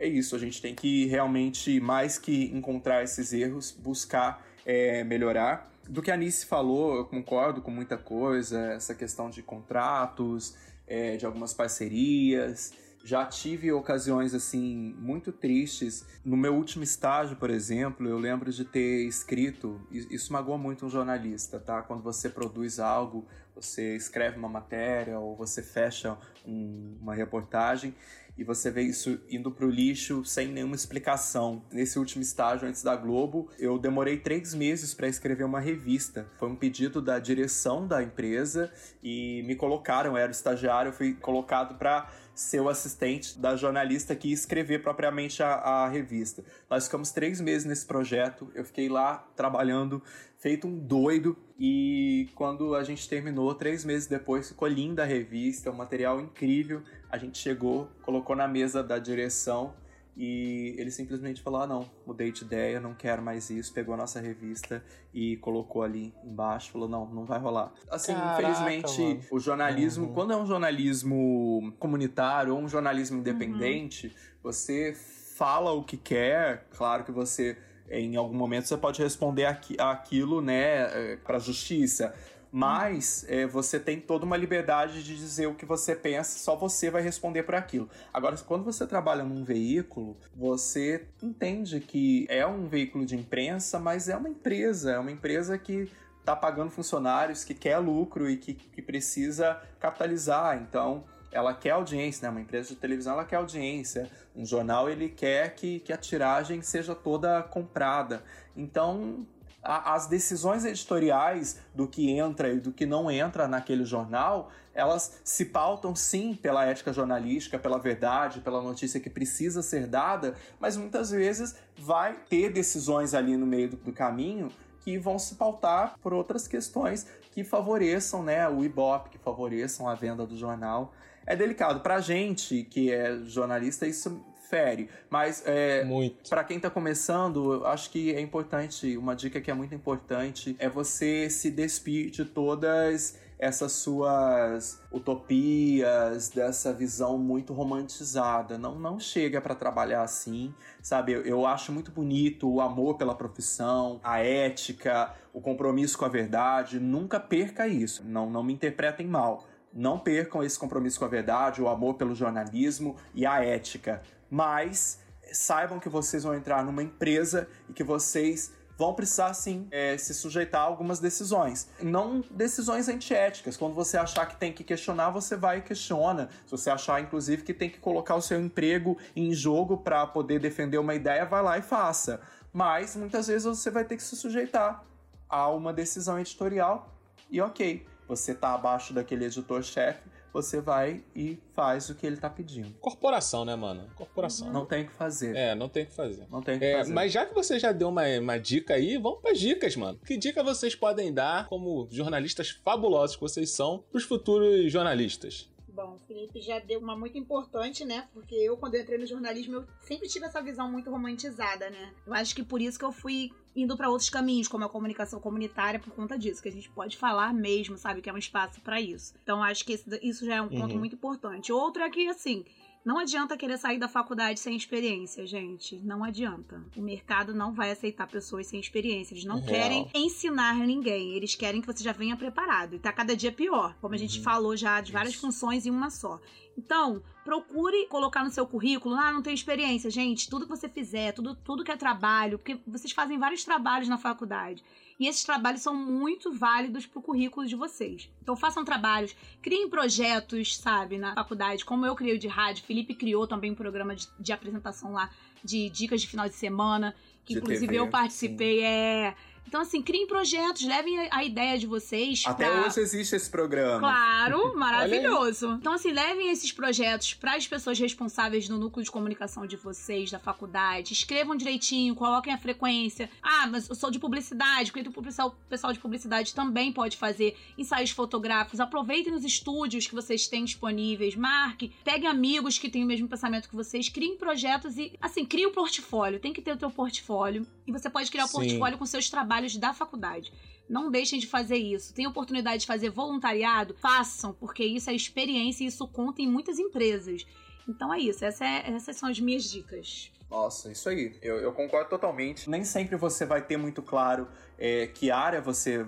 É isso, a gente tem que realmente, mais que encontrar esses erros, buscar é, melhorar. Do que a Nice falou, eu concordo com muita coisa, essa questão de contratos, é, de algumas parcerias. Já tive ocasiões assim muito tristes. No meu último estágio, por exemplo, eu lembro de ter escrito, isso magoa muito um jornalista, tá? Quando você produz algo, você escreve uma matéria ou você fecha um, uma reportagem e você vê isso indo pro lixo sem nenhuma explicação. Nesse último estágio antes da Globo, eu demorei três meses para escrever uma revista. Foi um pedido da direção da empresa e me colocaram, eu era estagiário, fui colocado para ser o assistente da jornalista que ia escrever propriamente a, a, revista. Nós ficamos três meses nesse projeto, eu fiquei lá trabalhando, feito um doido, e quando a gente terminou, três meses depois, ficou linda a revista, um material incrível. A gente chegou, colocou na mesa da direção e ele simplesmente falou: ah, não, mudei de ideia, não quero mais isso. Pegou a nossa revista e colocou ali embaixo. Falou: não, não vai rolar. Assim, Caraca, infelizmente, mano. o jornalismo, Uhum. quando é um jornalismo comunitário ou um jornalismo independente, você fala o que quer. Claro que você, em algum momento, você pode responder aqui, aquilo, né, para a justiça. Mas é, você tem toda uma liberdade de dizer o que você pensa, só você vai responder por aquilo. Agora, quando você trabalha num veículo, você entende que é um veículo de imprensa, mas é uma empresa, é uma empresa que está pagando funcionários, que quer lucro e que, que precisa capitalizar. Então, ela quer audiência, né? Uma empresa de televisão ela quer audiência. Um jornal ele quer que, que a tiragem seja toda comprada. Então a- as decisões editoriais do que entra e do que não entra naquele jornal, elas se pautam sim pela ética jornalística, pela verdade, pela notícia que precisa ser dada, mas muitas vezes vai ter decisões ali no meio do, do caminho que vão se pautar por outras questões que favoreçam né, o Ibope, que favoreçam a venda do jornal. É delicado. Pra gente que é jornalista, isso fere. Mas é, Muito. Pra quem tá começando, eu acho que é importante, uma dica que é muito importante é você se despir de todas essas suas utopias, dessa visão muito romantizada. Não, não chega pra trabalhar assim, sabe? Eu, eu acho muito bonito o amor pela profissão, a ética, o compromisso com a verdade. Nunca perca isso. Não, não me interpretem mal. Não percam esse compromisso com a verdade, o amor pelo jornalismo e a ética. Mas saibam que vocês vão entrar numa empresa e que vocês vão precisar sim é, se sujeitar a algumas decisões. Não decisões antiéticas. Quando você achar que tem que questionar, você vai e questiona. Se você achar, inclusive, que tem que colocar o seu emprego em jogo para poder defender uma ideia, vai lá e faça. Mas muitas vezes você vai ter que se sujeitar a uma decisão editorial e ok, você tá abaixo daquele editor-chefe, você vai e faz o que ele tá pedindo. Corporação, né, mano? Corporação. Não tem o que fazer. É, não tem o que fazer. Não tem o que É, fazer. mas já que você já deu uma, uma dica aí, vamos para dicas, mano. Que dica vocês podem dar como jornalistas fabulosos que vocês são pros futuros jornalistas? Bom, o Felipe já deu uma muito importante, né? Porque eu, quando eu entrei no jornalismo, eu sempre tive essa visão muito romantizada, né? Eu acho que por isso que eu fui indo pra outros caminhos, como a comunicação comunitária, por conta disso, que a gente pode falar mesmo, sabe? Que é um espaço pra isso. Então, acho que isso já é um ponto Uhum. muito importante. Outro é que, assim. Não adianta querer sair da faculdade sem experiência, gente. Não adianta. O mercado não vai aceitar pessoas sem experiência. Eles não Real. querem ensinar ninguém. Eles querem que você já venha preparado. E tá cada dia pior. Como a gente falou já de várias Isso. funções em uma só. Então, procure colocar no seu currículo, ah, não tenho experiência. Gente, tudo que você fizer, tudo, tudo que é trabalho, porque vocês fazem vários trabalhos na faculdade. E esses trabalhos são muito válidos pro currículo de vocês. Então façam trabalhos, criem projetos, sabe, na faculdade, como eu criei o de rádio, Felipe criou também um programa de, de apresentação lá de dicas de final de semana, que De inclusive TV, eu participei, é. Então, assim, criem projetos, levem a ideia de vocês. Até pra... hoje existe esse programa. Claro, maravilhoso. Então, assim, levem esses projetos para as pessoas responsáveis no núcleo de comunicação de vocês, da faculdade. Escrevam direitinho, coloquem a frequência. Ah, mas eu sou de publicidade, porque o pessoal de publicidade também pode fazer ensaios fotográficos. Aproveitem os estúdios que vocês têm disponíveis, marque, peguem amigos que têm o mesmo pensamento que vocês, criem projetos e, assim, crie o portfólio. Tem que ter o teu portfólio. E você pode criar o portfólio com seus trabalhos da faculdade. Não deixem de fazer isso. Tem oportunidade de fazer voluntariado? Façam, porque isso é experiência e isso conta em muitas empresas. Então é isso. Essa é- essas são as minhas dicas. Nossa, isso aí. Eu, eu concordo totalmente. Nem sempre você vai ter muito claro é, que área você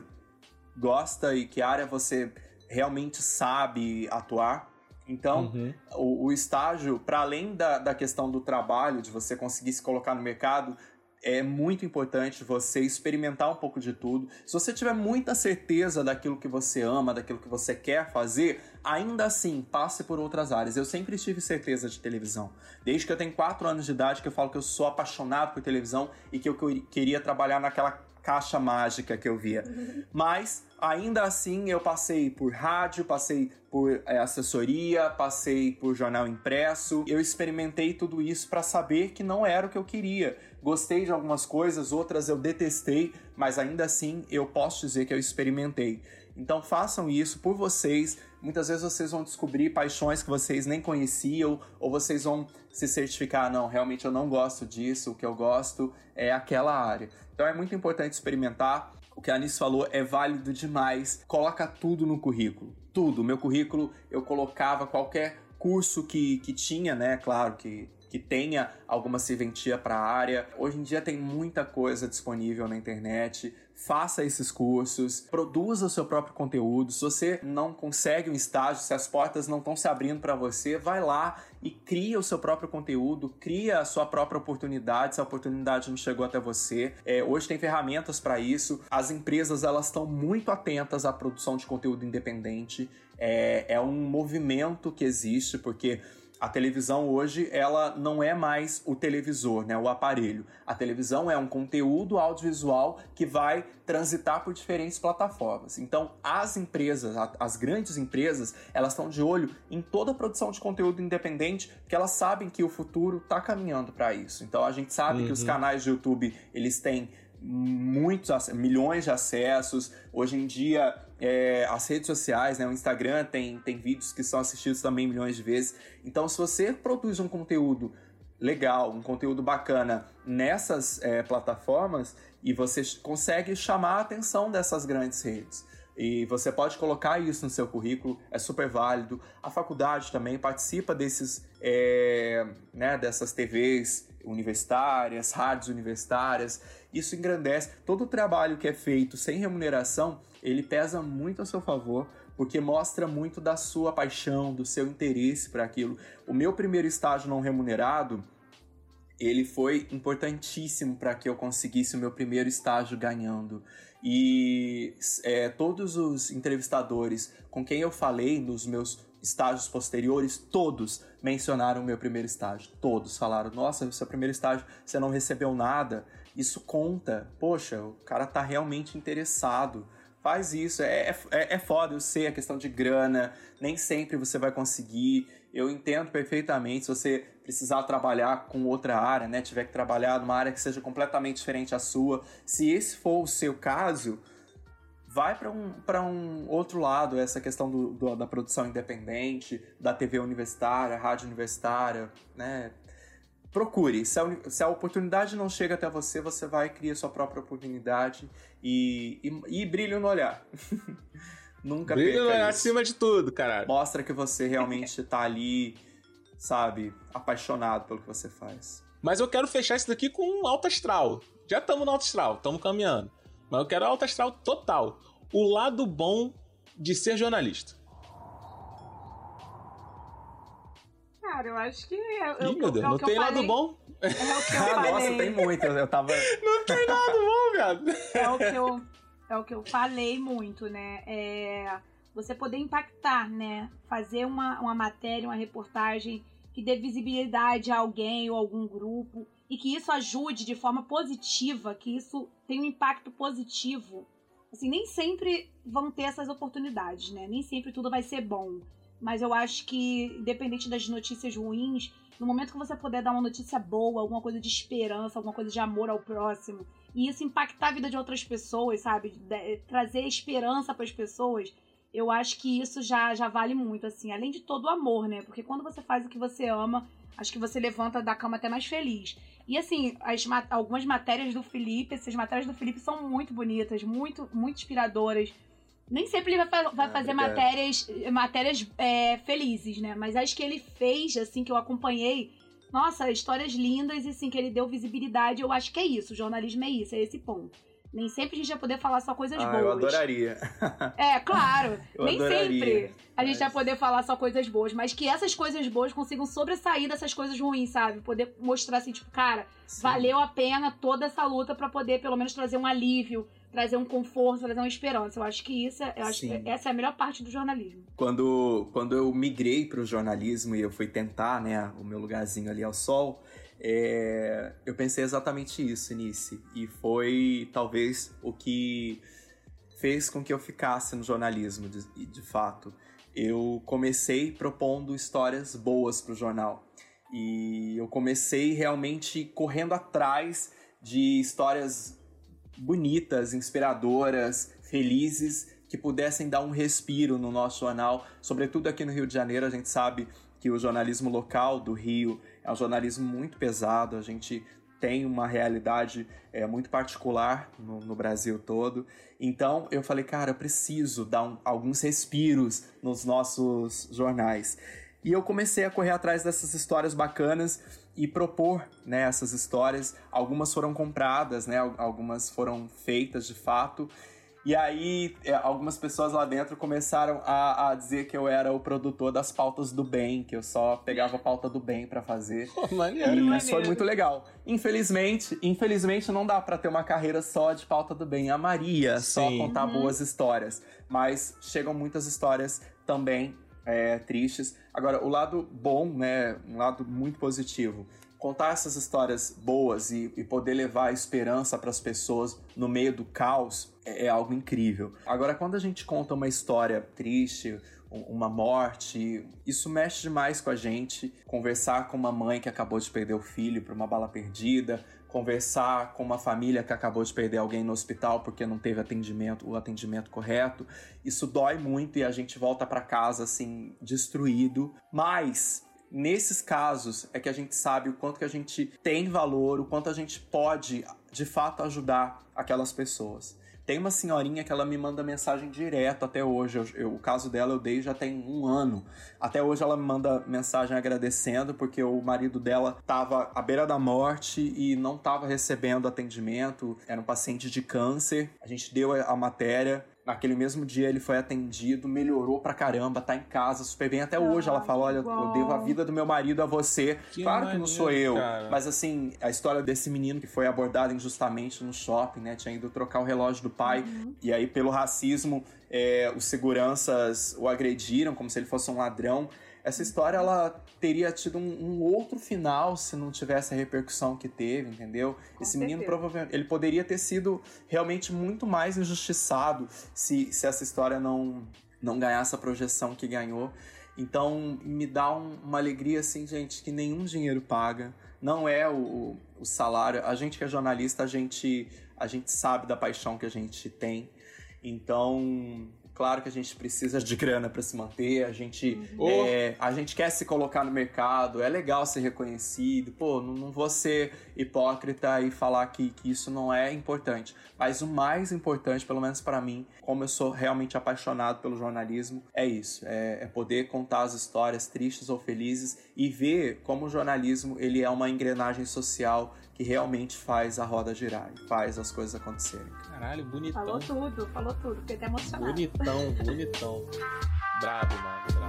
gosta e que área você realmente sabe atuar. Então, Uhum. o, o estágio, para além da, da questão do trabalho, de você conseguir se colocar no mercado, é muito importante você experimentar um pouco de tudo. Se você tiver muita certeza daquilo que você ama, daquilo que você quer fazer, ainda assim, passe por outras áreas. Eu sempre tive certeza de televisão. Desde que eu tenho 4 anos de idade, que eu falo que eu sou apaixonado por televisão e que eu que- queria trabalhar naquela caixa mágica que eu via. Mas, ainda assim, eu passei por rádio, passei por é, assessoria, passei por jornal impresso. Eu experimentei tudo isso para saber que não era o que eu queria. Gostei de algumas coisas, outras eu detestei, mas ainda assim eu posso dizer que eu experimentei. Então façam isso por vocês. Muitas vezes vocês vão descobrir paixões que vocês nem conheciam, ou vocês vão se certificar, não, realmente eu não gosto disso, o que eu gosto é aquela área. Então é muito importante experimentar. O que a Anis falou é válido demais. Coloca tudo no currículo. Tudo. Meu currículo eu colocava qualquer curso que, que tinha, né? Claro que, que tenha alguma serventia para a área. Hoje em dia tem muita coisa disponível na internet. Faça esses cursos, produza o seu próprio conteúdo. Se você não consegue um estágio, se as portas não estão se abrindo para você, vai lá e cria o seu próprio conteúdo, cria a sua própria oportunidade, se a oportunidade não chegou até você. É, hoje tem ferramentas para isso. As empresas elas estão muito atentas à produção de conteúdo independente. É, é um movimento que existe, porque a televisão hoje ela não é mais o televisor, né, o aparelho. A televisão é um conteúdo audiovisual que vai transitar por diferentes plataformas. Então, as empresas, as grandes empresas, elas estão de olho em toda a produção de conteúdo independente, porque elas sabem que o futuro está caminhando para isso. Então, a gente sabe que os Uhum. canais de YouTube, eles têm muitos milhões de acessos. Hoje em dia, é, as redes sociais, né, o Instagram tem, tem vídeos que são assistidos também milhões de vezes. Então, se você produz um conteúdo legal, um conteúdo bacana nessas é, plataformas e você consegue chamar a atenção dessas grandes redes. E você pode colocar isso no seu currículo, é super válido. A faculdade também participa desses, é, né, dessas TVs universitárias, rádios universitárias. Isso engrandece. Todo o trabalho que é feito sem remuneração, ele pesa muito a seu favor, porque mostra muito da sua paixão, do seu interesse para aquilo. O meu primeiro estágio não remunerado, ele foi importantíssimo para que eu conseguisse o meu primeiro estágio ganhando. E é, todos os entrevistadores com quem eu falei nos meus estágios posteriores, todos mencionaram o meu primeiro estágio. Todos falaram: Nossa, no seu primeiro estágio você não recebeu nada. Isso conta. Poxa, o cara tá realmente interessado. Faz isso. É, é, é foda, eu sei, a questão de grana. Nem sempre você vai conseguir. Eu entendo perfeitamente se você precisar trabalhar com outra área, né? Tiver que trabalhar numa área que seja completamente diferente à sua. Se esse for o seu caso, vai para um, pra um outro lado, essa questão do, do- da produção independente, da TV universitária, rádio universitária, né? Procure. Se a, se a oportunidade não chega até você, você vai criar sua própria oportunidade e, e, e brilho no olhar. Nunca Brilho perca acima de tudo, caralho. Mostra que você realmente tá ali, sabe, apaixonado pelo que você faz. Mas eu quero fechar isso daqui com um alto astral. Já estamos no alto astral, estamos caminhando. Mas eu quero alto astral total. O lado bom de ser jornalista. Cara, eu acho que é, é Ih, que meu eu- Deus, é não eu tem lado falei- bom? É o que eu Ah, falei. nossa, tem muito. Eu tava. Não tem lado bom, viado. é o que eu é o que eu falei muito, né? É você poder impactar, né? Fazer uma, uma matéria, uma reportagem que dê visibilidade a alguém ou algum grupo e que isso ajude de forma positiva, que isso tenha um impacto positivo, assim, nem sempre vão ter essas oportunidades, né? Nem sempre tudo vai ser bom. Mas eu acho que, independente das notícias ruins, no momento que você puder dar uma notícia boa, alguma coisa de esperança, alguma coisa de amor ao próximo, e isso impactar a vida de outras pessoas, sabe? De- trazer esperança para as pessoas, eu acho que isso já, já vale muito, assim. Além de todo o amor, né? Porque quando você faz o que você ama, acho que você levanta da cama até mais feliz. E assim, as, ma- algumas matérias do Felipe, essas matérias do Felipe são muito bonitas, muito, muito inspiradoras. Nem sempre ele vai, vai Ah, fazer obrigado. matérias, matérias é, felizes, né? Mas as que ele fez, assim, que eu acompanhei, nossa, histórias lindas e assim, que ele deu visibilidade, eu acho que é isso. O jornalismo é isso, é esse ponto. Nem sempre a gente vai poder falar só coisas Ah, boas. eu adoraria. É, claro. Eu Nem adoraria, sempre a gente vai poder falar só coisas boas, mas que essas coisas boas consigam sobressair dessas coisas ruins, sabe? Poder mostrar assim, tipo, cara, Sim. valeu a pena toda essa luta pra poder pelo menos trazer um alívio, trazer um conforto, trazer uma esperança. Eu acho que isso, é- eu acho Sim. que essa é a melhor parte do jornalismo. Quando, quando eu migrei para o jornalismo e eu fui tentar né, o meu lugarzinho ali ao sol, é, eu pensei exatamente isso, Nice. E foi talvez o que fez com que eu ficasse no jornalismo, de, de fato. Eu comecei propondo histórias boas para o jornal. E eu comecei realmente correndo atrás de histórias bonitas, inspiradoras, felizes, que pudessem dar um respiro no nosso jornal. Sobretudo aqui no Rio de Janeiro, a gente sabe que o jornalismo local do Rio é um jornalismo muito pesado, a gente tem uma realidade é, muito particular no, no Brasil todo. Então eu falei, cara, eu preciso dar um- alguns respiros nos nossos jornais. E eu comecei a correr atrás dessas histórias bacanas e propor né, essas histórias. Algumas foram compradas, né, al- algumas foram feitas de fato. E aí, é, algumas pessoas lá dentro começaram a, a dizer que eu era o produtor das pautas do bem, que eu só pegava a pauta do bem pra fazer. Pô, E maneiro. isso maneiro. foi muito legal. Infelizmente, infelizmente não dá pra ter uma carreira só de pauta do bem. A Maria só Sim. contar Uhum. boas histórias, mas chegam muitas histórias também é, tristes. Agora, o lado bom, né, um lado muito positivo, contar essas histórias boas e, e poder levar esperança para as pessoas no meio do caos é, é algo incrível. Agora, quando a gente conta uma história triste, um- uma morte, isso mexe demais com a gente. Conversar com uma mãe que acabou de perder o filho para uma bala perdida, conversar com uma família que acabou de perder alguém no hospital porque não teve atendimento, o atendimento correto, isso dói muito e a gente volta para casa assim destruído. Mas nesses casos é que a gente sabe o quanto que a gente tem valor, o quanto a gente pode de fato ajudar aquelas pessoas. Tem uma senhorinha que ela me manda mensagem direto até hoje. Eu- eu- o caso dela eu dei já tem um ano. Até hoje ela me manda mensagem agradecendo porque o marido dela estava à beira da morte e não estava recebendo atendimento. Era um paciente de câncer. A gente deu a, a matéria. Naquele mesmo dia ele foi atendido, melhorou pra caramba, tá em casa super bem. Até hoje ela fala: Olha, eu devo a vida do meu marido a você. Que claro que não sou maneiro, eu, cara. mas assim, a história desse menino que foi abordado injustamente no shopping, né? Tinha ido trocar o relógio do pai. E aí, pelo racismo, é, os seguranças o agrediram como se ele fosse um ladrão. Essa história, ela teria tido um, um outro final se não tivesse a repercussão que teve, entendeu? Com Esse menino certeza. provavelmente, ele poderia ter sido realmente muito mais injustiçado se, se essa história não, não ganhasse a projeção que ganhou. Então, me dá um- uma alegria, assim, gente, que nenhum dinheiro paga. Não é o, o salário. A gente que é jornalista, a gente, a gente sabe da paixão que a gente tem. Então, claro que a gente precisa de grana para se manter. A gente, Oh. é, a gente quer se colocar no mercado. É legal ser reconhecido. Pô, não, não vou ser hipócrita e falar que, que isso não é importante. Mas o mais importante, pelo menos para mim, como eu sou realmente apaixonado pelo jornalismo, é isso: é, é poder contar as histórias tristes ou felizes e ver como o jornalismo ele é uma engrenagem social que realmente faz a roda girar, e faz as coisas acontecerem. Caralho, bonitão. Falou tudo, falou tudo. Fiquei até emocionada. Bonitão, bonitão. Brabo, mano,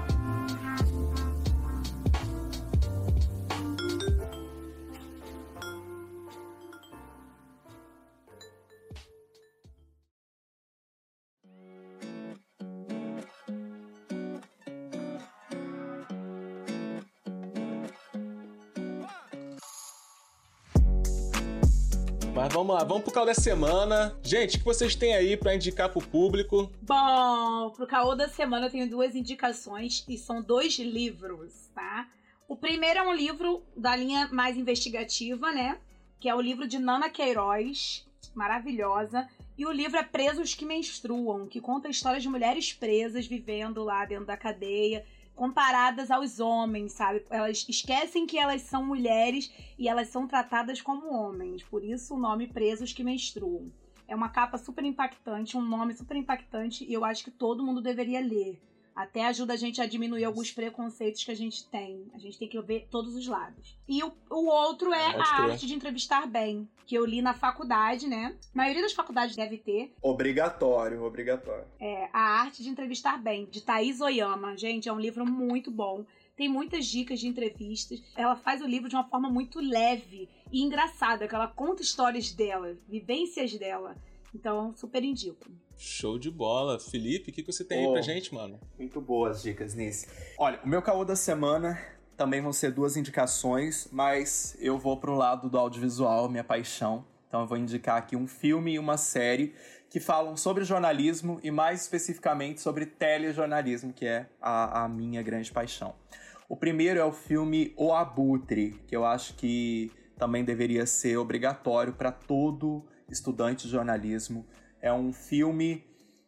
vamos lá, vamos pro caô da semana. Gente, o que vocês têm aí pra indicar pro público? Bom, pro caô da semana eu tenho duas indicações e são dois livros, tá? O primeiro é um livro da linha mais investigativa, né? Que é o livro de Nana Queiroz, maravilhosa. E o livro é Presos que Menstruam, que conta a história de mulheres presas vivendo lá dentro da cadeia, comparadas aos homens, sabe? Elas esquecem que elas são mulheres e elas são tratadas como homens. Por isso o nome Presos que Menstruam. É uma capa super impactante, um nome super impactante e eu acho que todo mundo deveria ler. Até ajuda a gente a diminuir alguns preconceitos que a gente tem. A gente tem que ver todos os lados. E o, o outro é Pode a crer. arte de entrevistar bem, que eu li na faculdade, né? A maioria das faculdades deve ter. Obrigatório, obrigatório. É A Arte de Entrevistar Bem, de Thaís Oyama. Gente, é um livro muito bom. Tem muitas dicas de entrevistas. Ela faz o livro de uma forma muito leve e engraçada, que ela conta histórias dela, vivências dela. Então, super indico. Show de bola. Felipe, o que que você tem aí Ô. pra gente, mano? Muito boas dicas nisso. Olha, o meu caô da semana também vão ser duas indicações, mas eu vou pro lado do audiovisual, minha paixão. Então eu vou indicar aqui um filme e uma série que falam sobre jornalismo e mais especificamente sobre telejornalismo, que é a, a minha grande paixão. O primeiro é o filme O Abutre, que eu acho que também deveria ser obrigatório para todo estudante de jornalismo. É um filme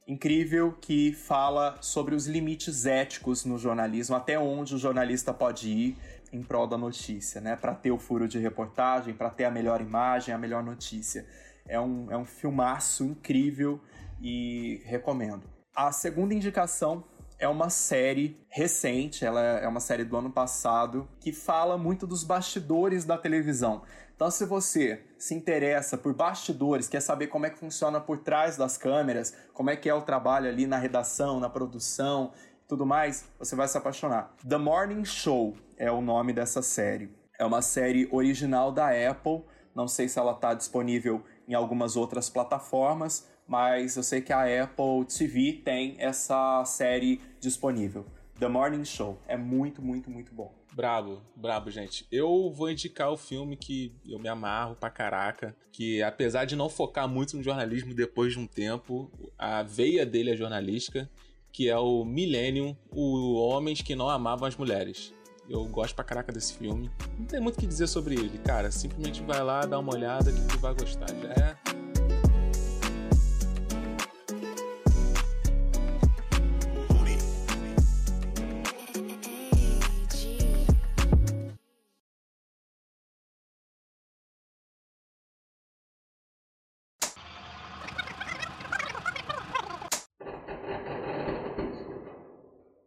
incrível que fala sobre os limites éticos no jornalismo, até onde o jornalista pode ir em prol da notícia, né? Para ter o furo de reportagem, para ter a melhor imagem, a melhor notícia. É um, é um filmaço incrível e recomendo. A segunda indicação é uma série recente, ela é uma série do ano passado, que fala muito dos bastidores da televisão. Então, se você se interessa por bastidores, quer saber como é que funciona por trás das câmeras, como é que é o trabalho ali na redação, na produção, tudo mais, você vai se apaixonar. The Morning Show é o nome dessa série. É uma série original da Apple. Não sei se ela está disponível em algumas outras plataformas, mas eu sei que a Apple TV tem essa série disponível. The Morning Show é muito, muito, muito bom. Brabo, brabo, gente. Eu vou indicar o filme que eu me amarro pra caraca, que apesar de não focar muito no jornalismo depois de um tempo, a veia dele é jornalística, que é o Millennium, o Homens que Não Amavam as Mulheres. Eu gosto pra caraca desse filme. Não tem muito o que dizer sobre ele, cara. Simplesmente vai lá, dá uma olhada que tu vai gostar. Já é.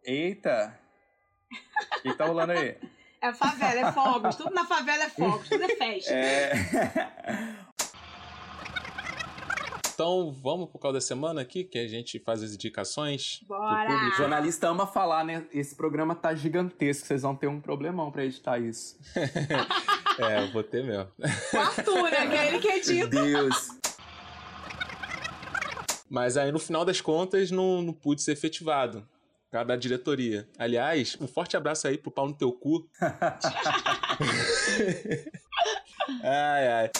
Eita! O que tá rolando aí? É favela, é fogos. Tudo na favela é fogos, tudo é festa. É... Então vamos pro caldo da semana aqui, que a gente faz as indicações. Bora! O jornalista ama falar, né? Esse programa tá gigantesco, vocês vão ter um problemão pra editar isso. É, eu vou ter mesmo. O Arthur, né? Que é ele que Meu edita. Deus! Mas aí, no final das contas, não, não pude ser efetivado. Da diretoria. Aliás, um forte abraço aí pro pau no teu cu. ai, ai.